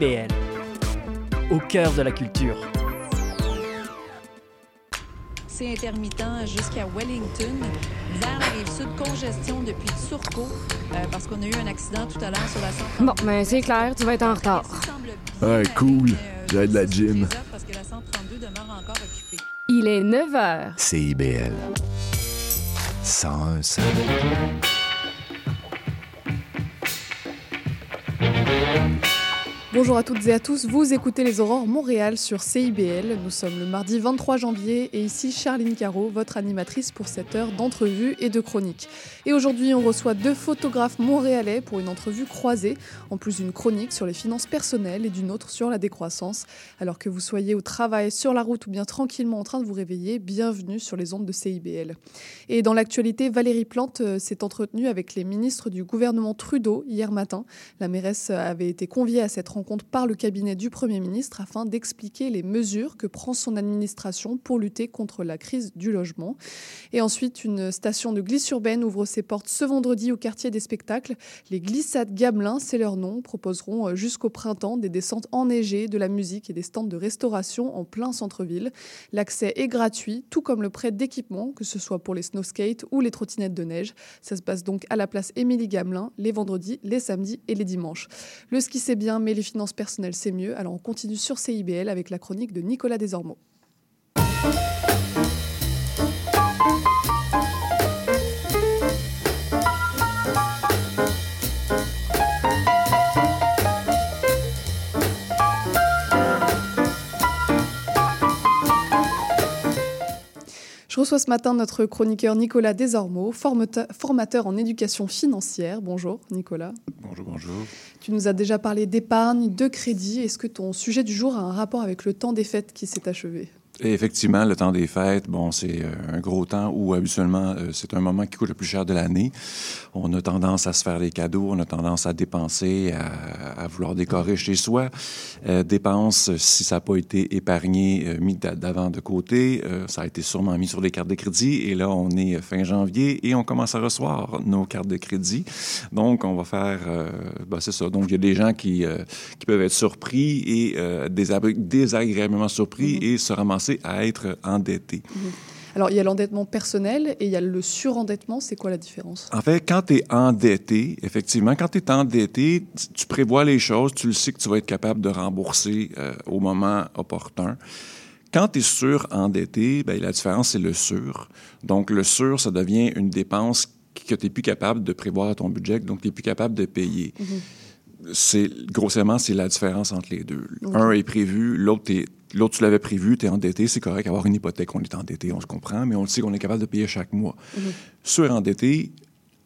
CIBL, au cœur de la culture. C'est intermittent jusqu'à Wellington. Vers la rive sud, congestion depuis Turcot, euh, parce qu'on a eu un accident tout à l'heure sur la 132. Bon, ben c'est clair, tu vas être en retard. Ouais, cool. J'ai de la gym. Parce que la 132 demeure encore occupée. Il est 9 h. CIBL. 101 5. Bonjour à toutes et à tous, vous écoutez les Aurores Montréal sur CIBL. Nous sommes le mardi 23 janvier et ici Charline Caro, votre animatrice pour cette heure d'entrevue et de chronique. Et aujourd'hui, on reçoit deux photographes montréalais pour une entrevue croisée, en plus d'une chronique sur les finances personnelles et d'une autre sur la décroissance. Alors que vous soyez au travail, sur la route ou bien tranquillement en train de vous réveiller, bienvenue sur les ondes de CIBL. Et dans l'actualité, Valérie Plante euh, s'est entretenue avec les ministres du gouvernement Trudeau hier matin. La mairesse avait été conviée à cette rencontre par le cabinet du Premier ministre afin d'expliquer les mesures que prend son administration pour lutter contre la crise du logement. Et ensuite, une station de glisse urbaine ouvre ses portes ce vendredi au quartier des spectacles. Les glissades Gamelin, c'est leur nom, proposeront euh, jusqu'au printemps des descentes enneigées, de la musique et des stands de restauration en plein centre-ville. L'accès est gratuit, tout comme le prêt d'équipement, que ce soit pour les snowskates ou les trottinettes de neige. Ça se passe donc à la place Émilie Gamelin les vendredis, les samedis et les dimanches. Le ski c'est bien, mais les finances personnelles c'est mieux. Alors on continue sur CIBL avec la chronique de Nicolas Desormeaux. Ce matin notre chroniqueur Nicolas Desormeaux, formateur en éducation financière. Bonjour Nicolas. Bonjour, bonjour. Tu nous as déjà parlé d'épargne, de crédit. Est-ce que ton sujet du jour a un rapport avec le temps des fêtes qui s'est achevé? Et effectivement, le temps des fêtes, bon, c'est euh, un gros temps où habituellement euh, c'est un moment qui coûte le plus cher de l'année. On a tendance à se faire des cadeaux, on a tendance à dépenser, à, à vouloir décorer chez soi. Euh, dépenses, si ça n'a pas été épargné, euh, mis d'a- d'avant de côté, euh, ça a été sûrement mis sur les cartes de crédit. Et là, on est fin janvier et on commence à recevoir nos cartes de crédit. Donc, on va faire, ben, c'est ça. Donc, il y a des gens qui, euh, qui peuvent être surpris et euh, désagréablement surpris et se ramasser à être endettés. Alors il y a l'endettement personnel et il y a le surendettement. C'est quoi la différence? En fait, quand tu es endetté, effectivement, quand tu es endetté, tu- prévois les choses, tu le sais que tu vas être capable de rembourser euh, au moment opportun. Quand tu es surendetté, ben, la différence, c'est le sur. Donc, le sur, ça devient une dépense que tu n'es plus capable de prévoir à ton budget, donc tu n'es plus capable de payer. C'est grossièrement, c'est la différence entre les deux. Un est prévu, l'autre t'es- L'autre, tu l'avais prévu, tu es endetté, c'est correct, avoir une hypothèque, on est endetté, on se comprend, mais on le sait qu'on est capable de payer chaque mois. Surendetté,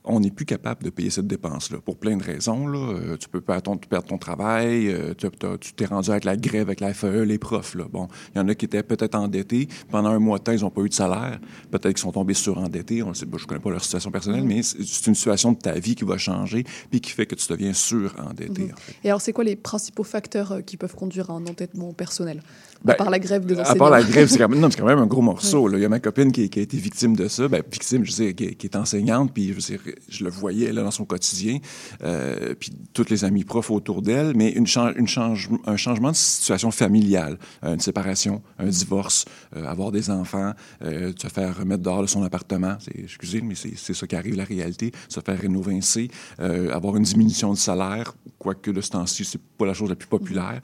on n'est plus capable de payer cette dépense-là pour plein de raisons. Là. Euh, tu peux perdre ton, perds ton travail, euh, tu t'es rendu avec la grève, avec la FAE, les profs. Là. Bon, il y en a qui étaient peut-être endettés. Pendant un mois de temps, ils n'ont pas eu de salaire. Peut-être qu'ils sont tombés surendettés. On le sait, bon, je ne connais pas leur situation personnelle, mais c'est une situation de ta vie qui va changer puis qui fait que tu deviens surendetté. en fait. Et alors c'est quoi les principaux facteurs euh, qui peuvent conduire à un endettement personnel? Ben, À part la grève des À enseignants. part la grève, c'est quand même, non, c'est quand même un gros morceau. là. Il y a ma copine qui, qui a été victime de ça. Ben, victime, je sais, qui, qui est enseignante, puis je, veux dire, je le voyais là, dans son quotidien, euh, puis tous les amis profs autour d'elle, mais une chan- une change- un changement de situation familiale, une séparation, un divorce, euh, avoir des enfants, euh, se faire remettre dehors de son appartement, excusez, mais c'est, ça qui arrive, la réalité, se faire rénovincer, avoir une diminution de salaire, quoique de ce temps-ci, c'est pas la chose la plus populaire.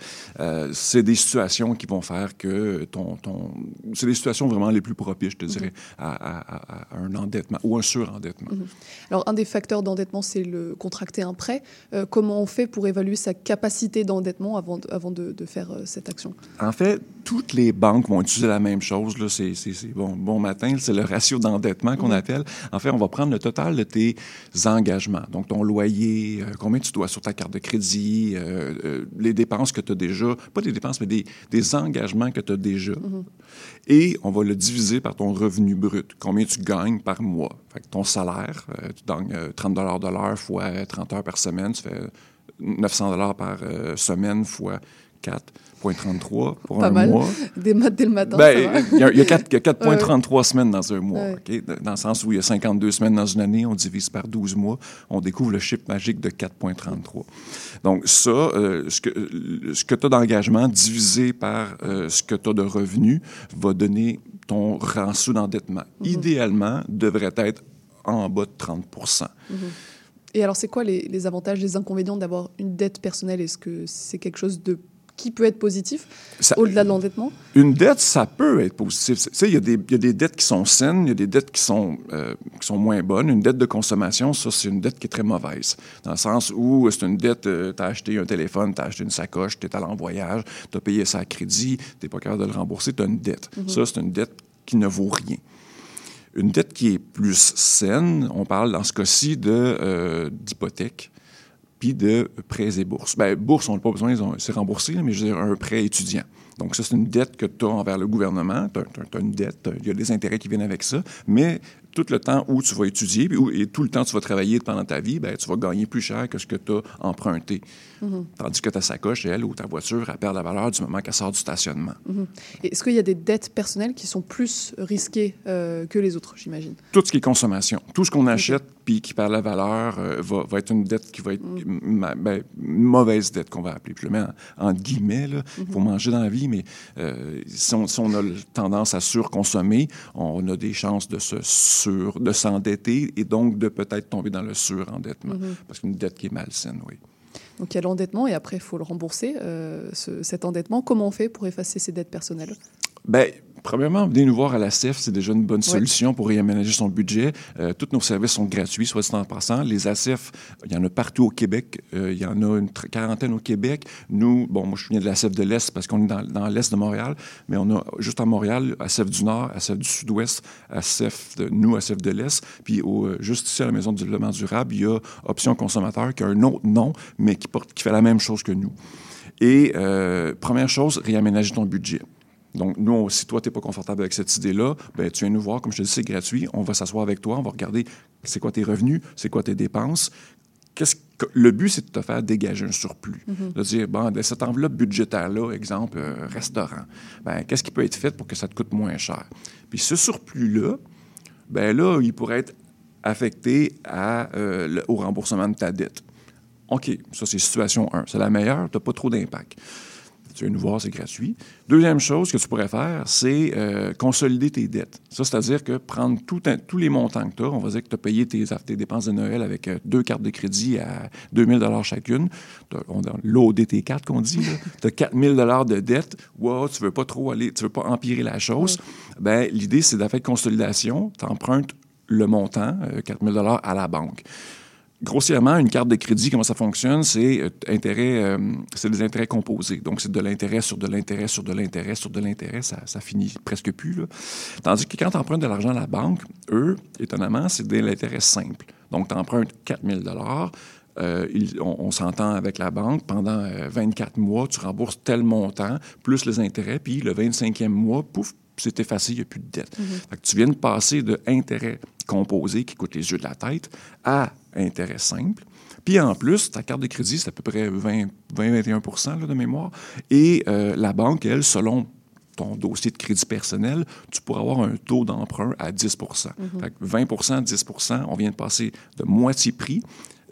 C'est des situations qui vont faire que ton. C'est des situations vraiment les plus propices, je te dirais, à, un endettement ou un surendettement. Alors un des facteurs d'endettement c'est le contracter un prêt. Euh, comment on fait pour évaluer sa capacité d'endettement avant de, avant de, de faire euh, cette action? En fait, toutes les banques vont utiliser la même chose. C'est, bon, bon matin, c'est le ratio d'endettement qu'on appelle. En fait, on va prendre le total de tes engagements. Donc, ton loyer, euh, combien tu dois sur ta carte de crédit, les dépenses que tu as déjà, pas des dépenses, mais des, des engagements que tu as déjà. Et on va le diviser par ton revenu brut. Combien tu gagnes par mois. Fait que ton salaire, euh, tu gagnes euh, 30 de l'heure fois 30 heures par semaine, tu fais 900 dollars par euh, semaine fois 4,33 pour Pas un mal. mois. Des maths dès le matin. Ben, il y a, il y a quatre- il y a 4,33 semaines dans un mois. Dans le sens où il y a 52 semaines dans une année, on divise par 12 mois, on découvre le chiffre magique de 4,33. Donc, ça, euh, ce que, euh, ce que tu as d'engagement divisé par euh, ce que tu as de revenus va donner ton rançon d'endettement. Idéalement, devrait être en bas de 30 Et alors, c'est quoi les, les avantages, les inconvénients d'avoir une dette personnelle? Est-ce que c'est quelque chose de qui peut être positif au-delà de l'endettement? Une dette, ça peut être positif. Tu sais, il y, a des- il y a des dettes qui sont saines, il y a des dettes qui sont, euh, qui sont moins bonnes. Une dette de consommation, ça, c'est une dette qui est très mauvaise. Dans le sens où c'est une dette, tu as acheté un téléphone, tu as acheté une sacoche, tu es allé en voyage, tu as payé ça à crédit, tu n'es pas capable de le rembourser, tu as une dette. Ça, c'est une dette qui ne vaut rien. Une dette qui est plus saine, on parle dans ce cas-ci de, euh, d'hypothèque puis de prêts et bourses. Bien, bourses, on n'a pas besoin, c'est remboursé, mais je veux dire, un prêt étudiant. Donc, ça, c'est une dette que tu as envers le gouvernement. Tu as, une dette, il y a des intérêts qui viennent avec ça, mais tout le temps où tu vas étudier et tout le temps où tu vas travailler pendant ta vie, ben, tu vas gagner plus cher que ce que tu as emprunté. Tandis que ta sacoche, elle, ou ta voiture, elle perd la valeur du moment qu'elle sort du stationnement. Et Est-ce qu'il y a des dettes personnelles qui sont plus risquées euh, que les autres, j'imagine? Tout ce qui est consommation, tout ce qu'on achète puis qui perd la valeur euh, va, va être une dette qui va être ma- ben, une mauvaise dette qu'on va appeler. Puis je le mets en, entre guillemets, là. il faut manger dans la vie, mais euh, si, on, si on a tendance à surconsommer, on a des chances de se sur, de s'endetter et donc de peut-être tomber dans le surendettement. Parce qu'une dette qui est malsaine, oui. Donc il y a l'endettement et après il faut le rembourser, euh, ce- cet endettement. Comment on fait pour effacer ses dettes personnelles? Bien, premièrement, venez nous voir à la CEF, c'est déjà une bonne solution pour réaménager son budget. Euh, tous nos services sont gratuits, soit dit en passant. Les ACEF, il y en a partout au Québec. Euh, il y en a une quarantaine au Québec. Nous, bon, moi, je viens de la CEF de l'Est parce qu'on est dans, dans l'Est de Montréal, mais on a juste à Montréal, à CEF du Nord, à CEF du Sud-Ouest, à CEF de nous, à CEF de l'Est. Puis au, euh, juste ici, à la Maison du développement durable, il y a Option consommateur qui a un autre nom, mais qui, porte, qui fait la même chose que nous. Et euh, première chose, réaménager ton budget. Donc, nous, on- si toi, tu n'es pas confortable avec cette idée-là, ben, tu viens nous voir. Comme je te dis, c'est gratuit. On va s'asseoir avec toi. On va regarder c'est quoi tes revenus, c'est quoi tes dépenses. Qu'est-ce que- le but, c'est de te faire dégager un surplus. De dire, bon, de cette enveloppe budgétaire-là, exemple, euh, restaurant, ben, qu'est-ce qui peut être fait pour que ça te coûte moins cher? Puis ce surplus-là, ben là, il pourrait être affecté à, euh, le- au remboursement de ta dette. OK, ça, c'est situation 1. C'est la meilleure, tu n'as pas trop d'impact. Tu viens nous voir, c'est gratuit. Deuxième chose que tu pourrais faire, c'est euh, consolider tes dettes. Ça, c'est-à-dire que prendre tout un- tous les montants que tu as, on va dire que tu as payé tes, tes dépenses de Noël avec euh, deux cartes de crédit à 2000 chacune. On a loadé tes cartes, qu'on dit. Tu as 4000 de dette. Wow, tu veux pas trop aller, tu veux pas empirer la chose. Ben, l'idée, c'est de faire consolidation. Tu empruntes le montant, euh, 4000 à la banque. Grossièrement, une carte de crédit, comment ça fonctionne? C'est euh, intérêt, euh, c'est des intérêts composés. Donc, c'est de l'intérêt sur de l'intérêt sur de l'intérêt sur de l'intérêt. Ça, ça finit presque plus. Là. Tandis que quand tu empruntes de l'argent à la banque, eux, étonnamment, c'est de l'intérêt simple. Donc, tu empruntes 4 000 euh, il- on, on s'entend avec la banque, pendant euh, 24 mois, tu rembourses tel montant, plus les intérêts, puis le 25e mois, pouf, c'est effacé, il n'y a plus de dette. Fait que tu viens de passer de intérêt composé qui coûte les yeux de la tête à intérêt simple. Puis en plus, ta carte de crédit, c'est à peu près 20-21% de mémoire. Et euh, la banque, elle, selon ton dossier de crédit personnel, tu pourras avoir un taux d'emprunt à 10 Fait que 20% 10% on vient de passer de moitié prix,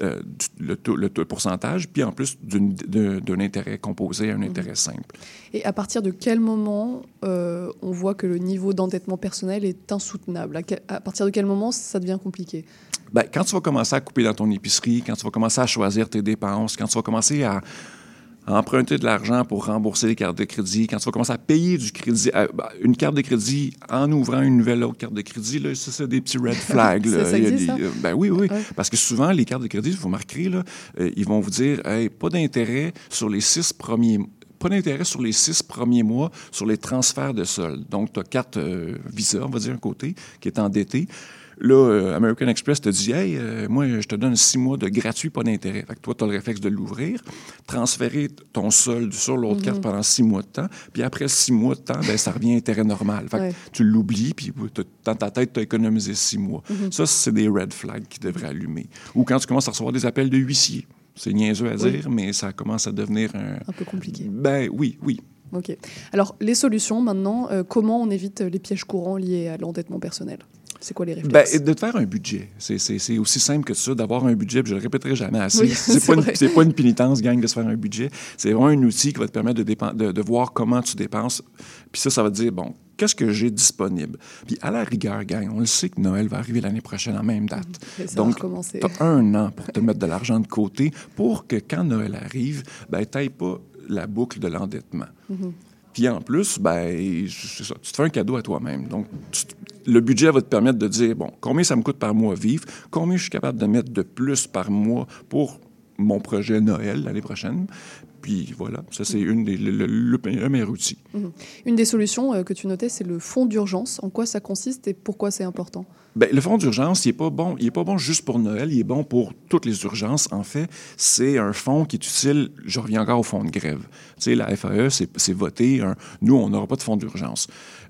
euh, le, taux, le taux- le pourcentage, puis en plus d'un intérêt composé à un intérêt simple. Et à partir de quel moment euh, on voit que le niveau d'endettement personnel est insoutenable? À, quel- à partir de quel moment ça devient compliqué? Ben, quand tu vas commencer à couper dans ton épicerie, quand tu vas commencer à choisir tes dépenses, quand tu vas commencer à emprunter de l'argent pour rembourser les cartes de crédit, quand tu vas commencer à payer du crédit, à- ben, une carte de crédit en ouvrant une nouvelle autre carte de crédit, là, ça, c'est des petits red flags. là. Ça, ça Il y a existe, des- ça? euh, ben oui, oui. Parce que souvent, les cartes de crédit, vous remarquerez, là, euh, ils vont vous dire hey, pas d'intérêt sur les six premiers pas d'intérêt sur les six premiers mois sur les transferts de solde. Donc, tu as carte euh, Visa, on va dire, un côté, qui est endetté. Là, euh, American Express te dit Hey, euh, moi, je te donne six mois de gratuit, pas d'intérêt. Fait que toi, tu as le réflexe de l'ouvrir, transférer ton solde sur l'autre carte pendant six mois de temps, puis après six mois de temps, ben, ça revient à intérêt normal. Fait que Ouais. tu l'oublies, puis dans ta tête, tu as économisé six mois. Ça, c'est des red flags qui devraient allumer. Ou quand tu commences à recevoir des appels de huissiers. C'est niaiseux à Oui. dire, mais ça commence à devenir un... Un peu compliqué. Ben oui, oui. Ok. Alors, les solutions maintenant, euh, comment on évite les pièges courants liés à l'endettement personnel? C'est quoi les Ben, réflexes? de te faire un budget. C'est- aussi simple que ça, d'avoir un budget. je le répéterai jamais assez. Oui, c'est pas, pas une pénitence, gang, de se faire un budget. C'est vraiment un outil qui va te permettre de, de, de voir comment tu dépenses. Puis ça, ça va te dire, bon, qu'est-ce que j'ai disponible? Puis à la rigueur, gang, on le sait que Noël va arriver l'année prochaine en même date. Donc, tu as un an pour te mettre de l'argent de côté pour que quand Noël arrive, ben, tu pas la boucle de l'endettement. Mm-hmm. Puis en plus, ben, ça, tu te fais un cadeau à toi-même. Donc, tu- le budget va te permettre de dire, bon, combien ça me coûte par mois vivre, combien je suis capable de mettre de plus par mois pour mon projet Noël l'année prochaine. Puis voilà, ça c'est une des, le, le- le- le meilleur outil. Une des solutions euh, que tu notais, c'est le fonds d'urgence. En quoi ça consiste et pourquoi c'est important? Ben, le fonds d'urgence, il n'est pas bon. Il est pas bon juste pour Noël, il est bon pour toutes les urgences. En fait, c'est un fonds qui est utile. Je reviens encore au fonds de grève. Tu sais, la FAE, c'est voté. un- nous, on n'aura pas de fonds d'urgence.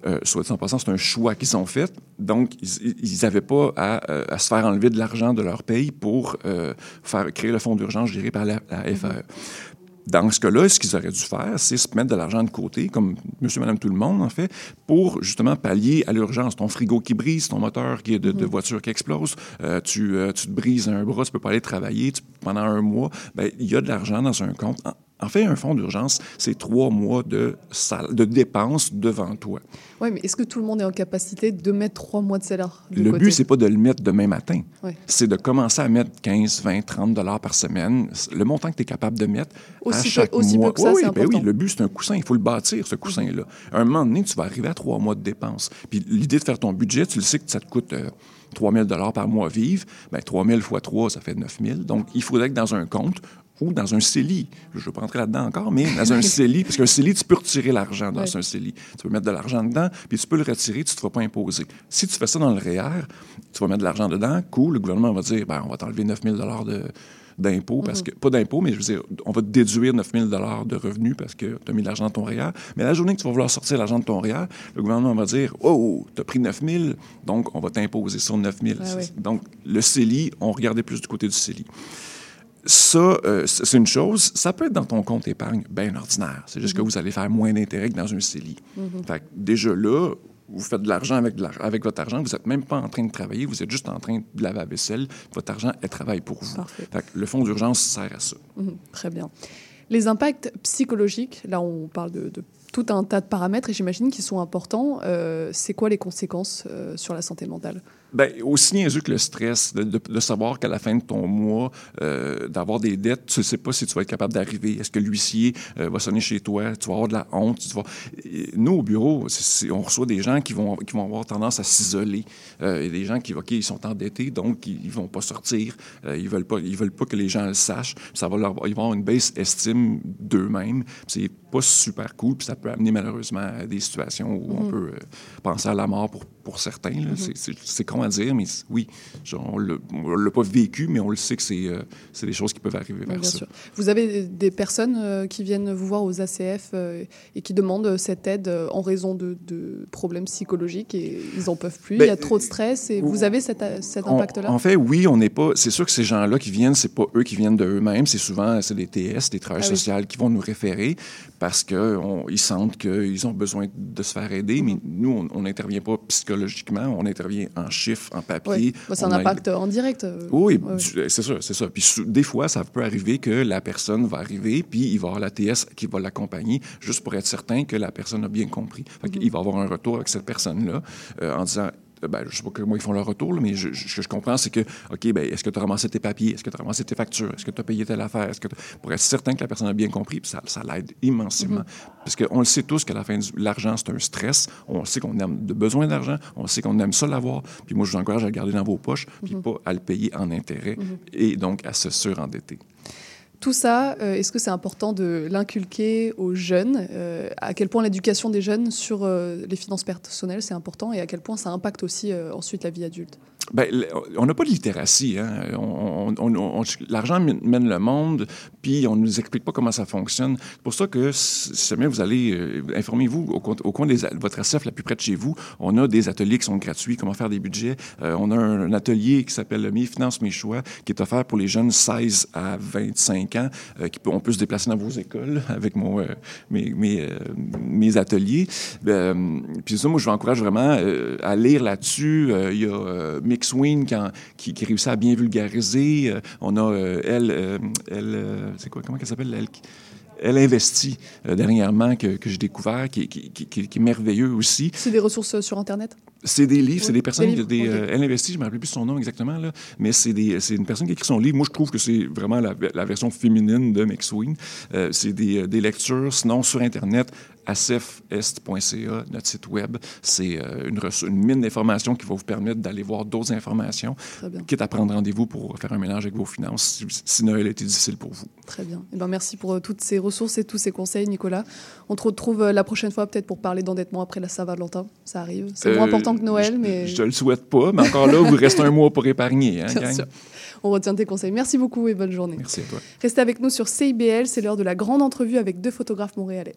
Euh, soit dit en passant, c'est un choix qu'ils ont fait. Donc, ils n'avaient pas à, euh, à se faire enlever de l'argent de leur paye pour euh, faire créer le fonds d'urgence géré par la, la FAE. Dans ce cas-là, ce qu'ils auraient dû faire, c'est se mettre de l'argent de côté, comme monsieur, madame, tout le monde, en fait, pour justement pallier à l'urgence. Ton frigo qui brise, ton moteur qui est de, de voiture qui explose, euh, tu, euh, tu te brises un bras, tu peux pas aller travailler tu- pendant un mois. Ben, il y a de l'argent dans un compte. En, fait, un fonds d'urgence, c'est trois mois de, sal- de dépenses devant toi. Oui, mais est-ce que tout le monde est en capacité de mettre trois mois de salaire de Le côté? but, c'est pas de le mettre demain matin. Ouais. C'est de commencer à mettre 15, 20, 30 dollars par semaine. Le montant que tu es capable de mettre à Aussi peu- chaque aussi peu mois. que ça, oui, ben oui, le but, c'est un coussin. Il faut le bâtir, ce coussin-là. À un moment donné, tu vas arriver à trois mois de dépenses. Puis l'idée de faire ton budget, tu le sais que ça te coûte euh, 3 000 dollars par mois à vivre. Bien, 3 000 fois 3, ça fait 9 000. Donc, il faudrait que dans un compte ou dans un CELI, je ne vais pas rentrer là-dedans encore, mais dans un CELI, parce qu'un CELI, tu peux retirer l'argent dans un CELI. Tu peux mettre de l'argent dedans, puis tu peux le retirer, tu ne te feras pas imposer. Si tu fais ça dans le REER, tu vas mettre de l'argent dedans, cool, le gouvernement va dire, ben, on va t'enlever 9 000 de d'impôts, parce que, pas d'impôts, mais je veux dire, on va te déduire 9 000 de revenus parce que tu as mis de l'argent dans ton REER. Mais la journée que tu vas vouloir sortir l'argent de ton REER, le gouvernement va dire, oh, tu as pris 9 000, donc on va t'imposer sur 9 000. Ah oui. Donc, le CELI, on regardait plus du côté du CELI. Ça, euh, c'est une chose. Ça peut être dans ton compte épargne bien ordinaire. C'est juste que vous allez faire moins d'intérêt que dans un CELI. Fait que déjà là, vous faites de l'argent avec, votre argent. Vous n'êtes même pas en train de travailler. Vous êtes juste en train de laver la vaisselle. Votre argent, elle travaille pour vous. Fait que le fonds d'urgence sert à ça. Mhm, Très bien. Les impacts psychologiques, là on parle de, de tout un tas de paramètres et j'imagine qu'ils sont importants. Euh, c'est quoi les conséquences euh, sur la santé mentale? Bien, aussi niaiseux que le stress, de, savoir qu'à la fin de ton mois, euh, d'avoir des dettes, tu ne sais pas si tu vas être capable d'arriver. Est-ce que l'huissier euh, va sonner chez toi? Tu vas avoir de la honte. Nous, au bureau, on reçoit des gens qui vont, qui vont avoir tendance à s'isoler. Euh, et des gens qui, ils sont endettés, donc ils ne vont pas sortir. Euh, ils ne veulent, pas- veulent pas que les gens le sachent. Ça va leur, ils vont avoir une baisse estime d'eux-mêmes. C'est pas super cool, puis ça peut amener malheureusement à des situations où on peut euh, penser à la mort pour, pour certains. là. C'est- con à dire, mais oui, genre, on ne l'a pas vécu, mais on le sait que c'est euh, des choses qui peuvent arriver vers bien ça. sûr. Vous avez des personnes euh, qui viennent vous voir aux ACF euh, et qui demandent cette aide en raison de, de problèmes psychologiques et ils n'en peuvent plus. Ben, Il y a trop de stress et vous avez cet, cet impact-là? En fait, oui, on n'est pas. C'est sûr que ces gens-là qui viennent, c'est pas eux qui viennent de eux-mêmes. C'est souvent c'est des TS, des travailleurs Ah oui. sociaux qui vont nous référer parce qu'ils sentent qu'ils ont besoin de se faire aider. Mais nous, on n'intervient pas psychologiquement, on intervient en chiffres, en papier. Oui, Bah, c'est un On a- impact en direct. euh, Oui, tu- c'est ça, c'est ça. Puis des fois, ça peut arriver que la personne va arriver, puis il va avoir la TS qui va l'accompagner, juste pour être certain que la personne a bien compris. Fait Mm-hmm. qu'il va avoir un retour avec cette personne-là euh, en disant. Euh, Ben, je sais pas comment ils font leur retour, là, mais je- je- ce que je comprends, c'est que, OK, ben, est-ce que tu as ramassé tes papiers? Est-ce que tu as ramassé tes factures? Est-ce que tu as payé telle affaire? Est-ce que t'as- Pour être certain que la personne a bien compris, puis ça, ça l'aide immensément. Mm-hmm. Parce qu'on le sait tous qu'à la fin, l'argent, c'est un stress. On sait qu'on a de besoin d'argent. On sait qu'on aime ça l'avoir. Puis moi, je vous encourage à le garder dans vos poches, puis Mm-hmm. pas à le payer en intérêt et donc à se surendetter. Tout ça, euh, est-ce que c'est important de l'inculquer aux jeunes euh, À quel point l'éducation des jeunes sur euh, les finances personnelles, c'est important et à quel point ça impacte aussi ensuite la vie adulte? Ben, on n'a pas de littératie. Hein? L'argent mène le monde, puis on ne nous explique pas comment ça fonctionne. C'est pour ça que si jamais vous allez, euh, informez-vous au, au, coin de votre SF la plus près de chez vous. On a des ateliers qui sont gratuits, comment faire des budgets. Euh, on a un, atelier qui s'appelle Mes finances, mes choix, qui est offert pour les jeunes 16 à 25 ans. Euh, qui peut, on peut se déplacer dans vos écoles avec mon, mes, mes, mes, ateliers. puis ça, moi, je vous encourage vraiment à lire là-dessus. Il y a Mix Wing qui, qui, réussit à bien vulgariser. on a elle, elle c'est quoi, comment elle s'appelle? Elle, elle investit dernièrement que, que j'ai découvert, qui, qui, qui, est merveilleux aussi. C'est des ressources sur Internet? C'est des livres, c'est des personnes. Des des, elle investit, je ne me rappelle plus son nom exactement, là, mais c'est une personne qui écrit son livre. Moi, je trouve que c'est vraiment la, la, version féminine de McSween. Euh, c'est des, des, lectures, sinon sur Internet, asefest.ca, notre site web. C'est euh, une, une, mine d'informations qui va vous permettre d'aller voir d'autres informations, quitte à prendre rendez-vous pour faire un mélange avec vos finances si, Noël était difficile pour vous. Très bien. Eh ben, merci pour euh, toutes ces ressources et tous ces conseils, Nicolas. On te retrouve euh, la prochaine fois peut-être pour parler d'endettement après la Saint-Valentin. Ça arrive. C'est moins important que Noël, mais... Je ne le souhaite pas, mais encore là, vous reste un mois pour épargner. Hein, bien sûr. On retient tes conseils. Merci beaucoup et bonne journée. Merci à toi. Restez avec nous sur CIBL. C'est l'heure de la grande entrevue avec deux photographes montréalais.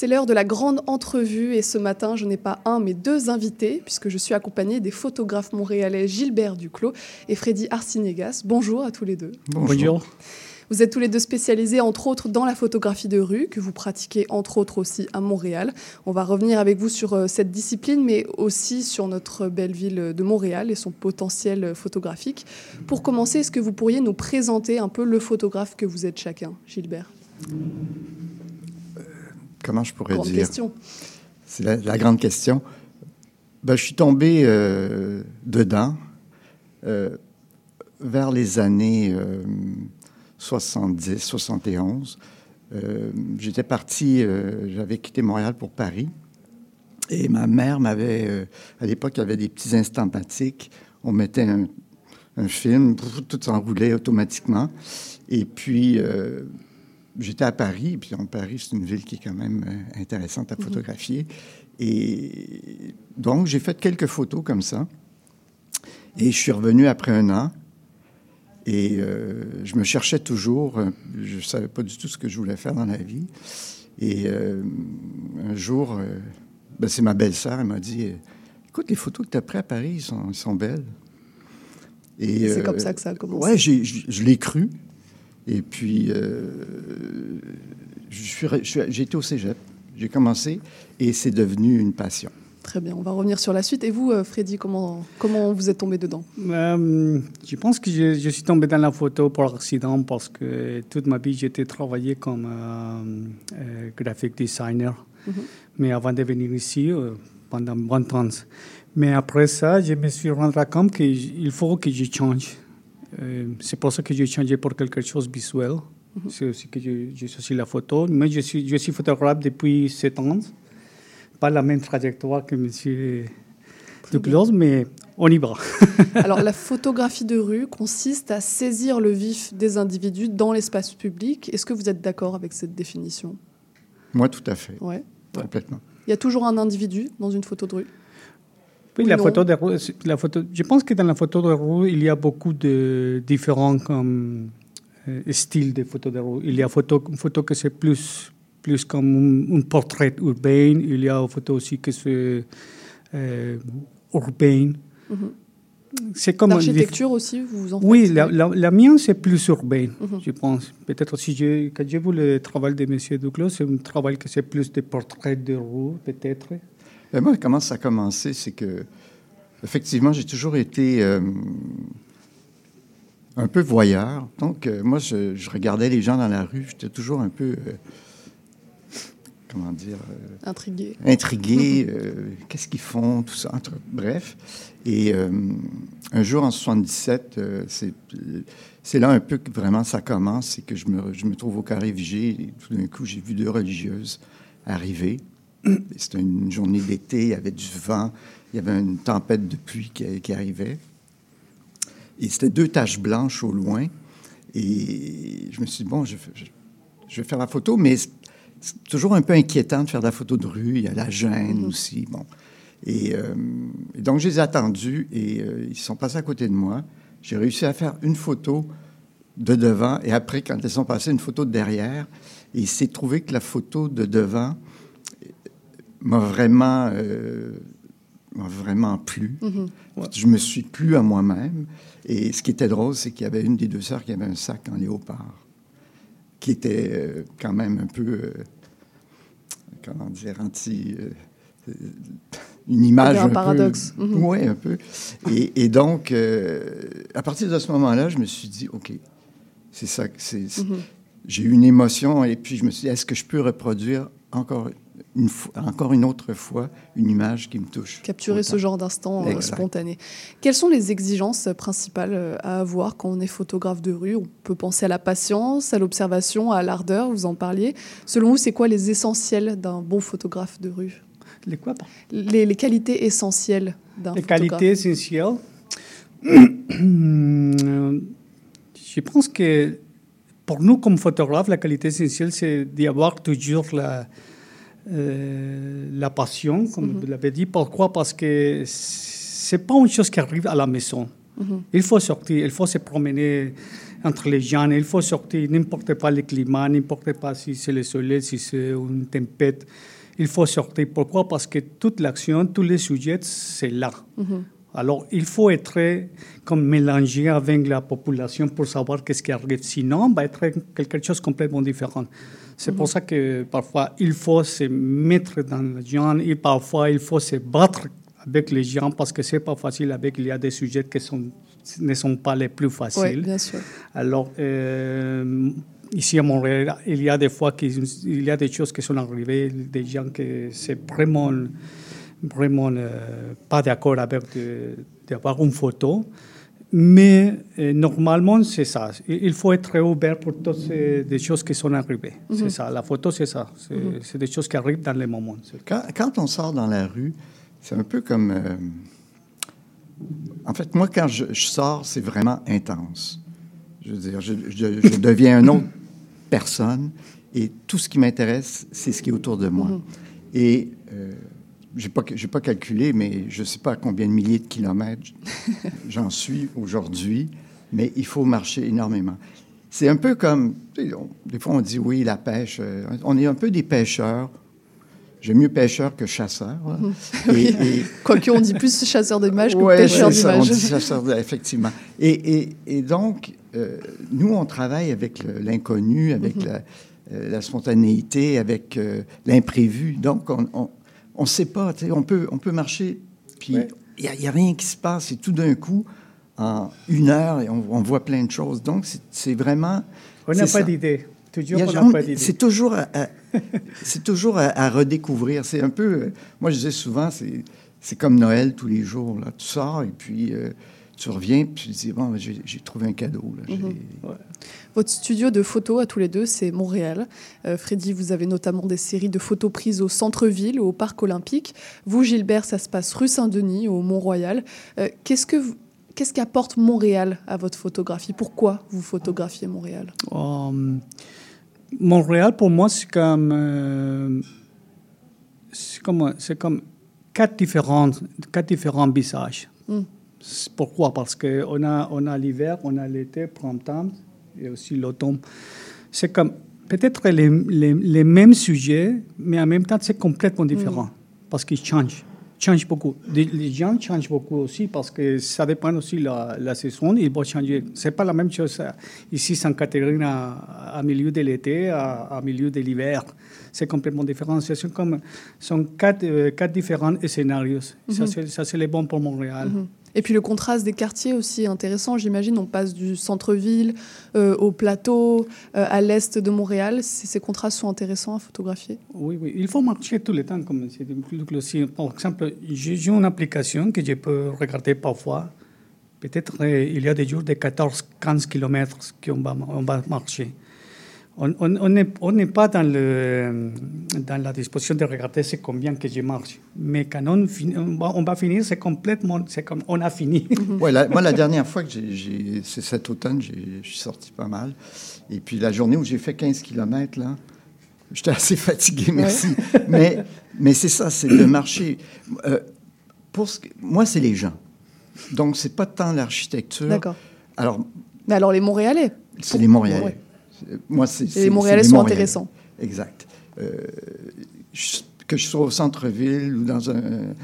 C'est l'heure de la grande entrevue et ce matin, je n'ai pas un mais deux invités puisque je suis accompagnée des photographes montréalais Gilbert Duclos et Freddy Arcinegas. Bonjour à tous les deux. Bonjour. Vous êtes tous les deux spécialisés entre autres dans la photographie de rue que vous pratiquez entre autres aussi à Montréal. On va revenir avec vous sur euh, cette discipline mais aussi sur notre belle ville de Montréal et son potentiel photographique. Pour commencer, est-ce que vous pourriez nous présenter un peu le photographe que vous êtes chacun, Gilbert? Comment je pourrais dire? C'est la, grande question. Ben, je suis tombé euh, dedans euh, vers les années 70, 71. Euh, j'étais parti, j'avais quitté Montréal pour Paris. Et ma mère m'avait, à l'époque, il y avait des petits instantatiques. On mettait un, un film, tout s'enroulait automatiquement. Et puis, j'étais à Paris, puis en Paris, c'est une ville qui est quand même euh, intéressante à mhm. photographier. Et donc, j'ai fait quelques photos comme ça. Et je suis revenu après un an. Et euh, je me cherchais toujours. Euh, je ne savais pas du tout ce que je voulais faire dans la vie. Et un jour, ben, c'est ma belle-sœur, elle m'a dit Écoute, les photos que tu as prises à Paris, sont, sont belles. Et c'est comme ça que ça a commencé. Oui, je l'ai cru. Et puis, euh, j'ai été au cégep. J'ai commencé et c'est devenu une passion. Très bien, on va revenir sur la suite. Et vous, Freddy, comment, comment vous êtes tombé dedans? Je pense que je, je, suis tombé dans la photo par accident parce que toute ma vie, j'étais travaillé comme graphic designer. Mhm. Mais avant de venir ici, pendant 20 ans. Mais après ça, je me suis rendu compte qu'il faut que je change. Euh, c'est pour ça que j'ai changé pour quelque chose de visuel. Mhm. C'est aussi que je, je suis la photo. Mais je suis, je suis photographe depuis 7 ans. Pas la même trajectoire que M. Duclos, mais on y va. Alors, la photographie de rue consiste à saisir le vif des individus dans l'espace public. Est-ce que vous êtes d'accord avec cette définition? Moi, tout à fait. Ouais. Complètement. Il y a toujours un individu dans une photo de rue? Oui, la photo de la photo, je pense que dans la photo de rue, il y a beaucoup de différents comme, euh, styles de photos de rue. Il y a photo, une photo que c'est plus, plus comme un, portrait urbain. Il y a une photo aussi que c'est euh, urbain. Mhm. C'est comme L'architecture aussi, vous en Oui, la, la, mienne, c'est plus urbain, mhm. je pense. Peut-être aussi, je, quand j'ai vu le travail de M. Duclos, c'est un travail que c'est plus de portraits de rue, peut-être. Ben, moi, comment ça a commencé, c'est que, effectivement, j'ai toujours été euh, un peu voyeur. Donc, euh, moi, je, regardais les gens dans la rue, j'étais toujours un peu, euh, comment dire... intrigué. Intrigué, qu'est-ce qu'ils font, tout ça, bref. Et un jour, en 77, c'est là un peu que vraiment ça commence, c'est que je me, je me trouve au carré Vigée, et tout d'un coup, j'ai vu deux religieuses arriver. C'était une journée d'été, il y avait du vent, il y avait une tempête de pluie qui, arrivait. Et c'était deux taches blanches au loin. Et je me suis dit, bon, je, vais faire la photo, mais c'est toujours un peu inquiétant de faire de la photo de rue. Il y a la gêne mm-hmm. aussi. Bon. Euh, et, donc, je les ai attendus et euh, ils sont passés à côté de moi. J'ai réussi à faire une photo de devant et après, quand elles sont passées, une photo de derrière. Et il s'est trouvé que la photo de devant m'a vraiment, euh, vraiment plu. Mm-hmm. Je me suis plu à moi-même. Et ce qui était drôle, c'est qu'il y avait une des deux sœurs qui avait un sac en léopard, qui était euh, quand même un peu, euh, comment dire, anti... une image un, paradoxe. Mm-hmm. Oui, un peu. Et, donc, à partir de ce moment-là, je me suis dit, OK, c'est ça. c'est mm-hmm. J'ai eu une émotion et puis je me suis dit, est-ce que je peux reproduire encore encore une autre fois une image qui me touche. Capturer ce genre d'instant euh, spontané. Quelles sont les exigences principales euh, à avoir quand on est photographe de rue? On peut penser à la patience, à l'observation, à l'ardeur, vous en parliez. Selon vous, c'est quoi les essentiels d'un bon photographe de rue? Les quoi les, les, qualités essentielles d'un photographe. Les qualités essentielles? Je pense que pour nous, comme photographe, la qualité essentielle, c'est d'y avoir toujours la, euh, la passion, comme vous l'avez dit. Pourquoi? Parce que c'est pas une chose qui arrive à la maison. Il faut sortir, il faut se promener entre les gens, il faut sortir, n'importe pas le climat, n'importe pas si c'est le soleil, si c'est une tempête. Il faut sortir. Pourquoi? Parce que toute l'action, tous les sujets, c'est là. Alors, il faut être comme mélangé avec la population pour savoir qu'est-ce qui arrive. Sinon, va être quelque chose de complètement différent. C'est pour ça que parfois, il faut se mettre dans les gens et parfois, il faut se battre avec les gens parce que c'est pas facile avec il y a des sujets qui sont, ne sont pas les plus faciles. Oui, bien sûr. Alors, euh, ici à Montréal, il y a des fois qu'il y a des choses qui sont arrivées, des gens qui c'est vraiment, vraiment euh, pas d'accord avec d'avoir une photo. Mais euh, normalement, c'est ça. Il faut être ouvert pour toutes les choses qui sont arrivées. C'est mhm. ça. La photo, c'est ça. C'est des choses qui arrivent dans les moments. Quand, quand, on sort dans la rue, c'est un peu comme... Euh, en fait, moi, quand je, sors, c'est vraiment intense. Je veux dire, je, je, deviens une autre personne et tout ce qui m'intéresse, c'est ce qui est autour de moi. Mhm. Et... Euh, je n'ai pas, pas calculé, mais je ne sais pas à combien de milliers de kilomètres j'en suis aujourd'hui, mais il faut marcher énormément. C'est un peu comme, des fois on dit oui, la pêche, euh, on est un peu des pêcheurs. J'aime mieux pêcheur que chasseur. et, Quoique on dit plus chasseur d'images que pêcheur d'images. on dit chasseur, effectivement. Et, donc, euh, nous, on travaille avec l'inconnu, avec mm-hmm. la, euh, la, spontanéité, avec l'imprévu. Donc, on, on ne sait pas. On peut, on peut marcher, puis il n'y a, rien qui se passe, et tout d'un coup, en une heure, et on, voit plein de choses. Donc, c'est vraiment. On n'a pas d'idée. C'est toujours, à, c'est toujours à, redécouvrir. C'est un peu. Moi, je disais souvent, c'est comme Noël tous les jours. Là. Tu sors et puis. Euh, tu reviens, puis tu dis, bon, j'ai trouvé un cadeau. Votre studio de photos à tous les deux, c'est Montréal. Euh, Freddy, vous avez notamment des séries de photos prises au centre-ville, au parc olympique. Vous, Gilbert, ça se passe rue Saint-Denis, au Mont-Royal. Euh, qu'est-ce que Qu'est-ce qu'apporte Montréal à votre photographie? Pourquoi vous photographiez Montréal? Euh, Montréal, pour moi, c'est comme, c'est comme, comme quatre, différents, quatre différents visages. Hmm. Pourquoi? Parce qu'on a, on a l'hiver, on a l'été, printemps et aussi l'automne. C'est comme peut-être les, les, les, mêmes sujets, mais en même temps, c'est complètement différent mm. parce qu'ils changent. Changent beaucoup. Les gens changent beaucoup aussi parce que ça dépend aussi de la, la saison. Ils vont changer. C'est pas la même chose euh, ici, Saint Catherine, à, à, milieu de l'été, à, à, milieu de l'hiver. C'est complètement différent. Ce sont, comme, sont quatre, euh, quatre différents scénarios. Mm-hmm. Ça, c'est les bons pour Montréal. Mm-hmm. Et puis le contraste des quartiers aussi intéressant, j'imagine. On passe du centre-ville euh, au plateau, euh, à l'est de Montréal. Ces contrastes sont intéressants à photographier. Oui, oui. Il faut marcher tout le temps. Comme Par exemple, j'ai une application que je peux regarder parfois. Peut-être euh, il y a des jours de 14-15 km qu'on va, on va marcher on n'est on pas dans, le, dans la disposition de regarder c'est combien que je marche. Mais quand on, on, va, finir, c'est complètement, c'est comme on a fini. ouais, moi, la dernière fois que j'ai, c'est cet automne, je suis sorti pas mal. Et puis la journée où j'ai fait 15 km, là, j'étais assez fatigué, merci. mais mais c'est ça, c'est de marcher. Euh, pour ce, moi, c'est les gens. Donc, c'est pas tant l'architecture. D'accord. Alors, mais alors les Montréalais? C'est les Montréalais. Moi, c'est, les Montréalais sont intéressants. Exact. Euh, que je sois au centre-ville ou dans un,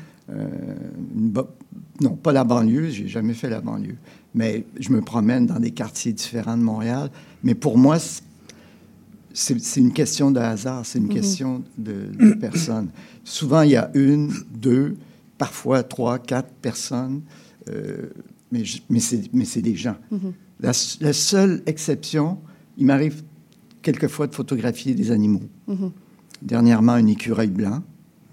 non, pas la banlieue, j'ai jamais fait la banlieue, mais je me promène dans des quartiers différents de Montréal. Mais pour moi, c'est une question de hasard, c'est une mm-hmm. question de, personnes. Souvent, il y a une, deux, parfois trois, quatre personnes, euh, mais, mais c'est des gens. Mm-hmm. la, la, seule exception, il m'arrive quelquefois de photographier des animaux. Mhm. Dernièrement, un écureuil blanc.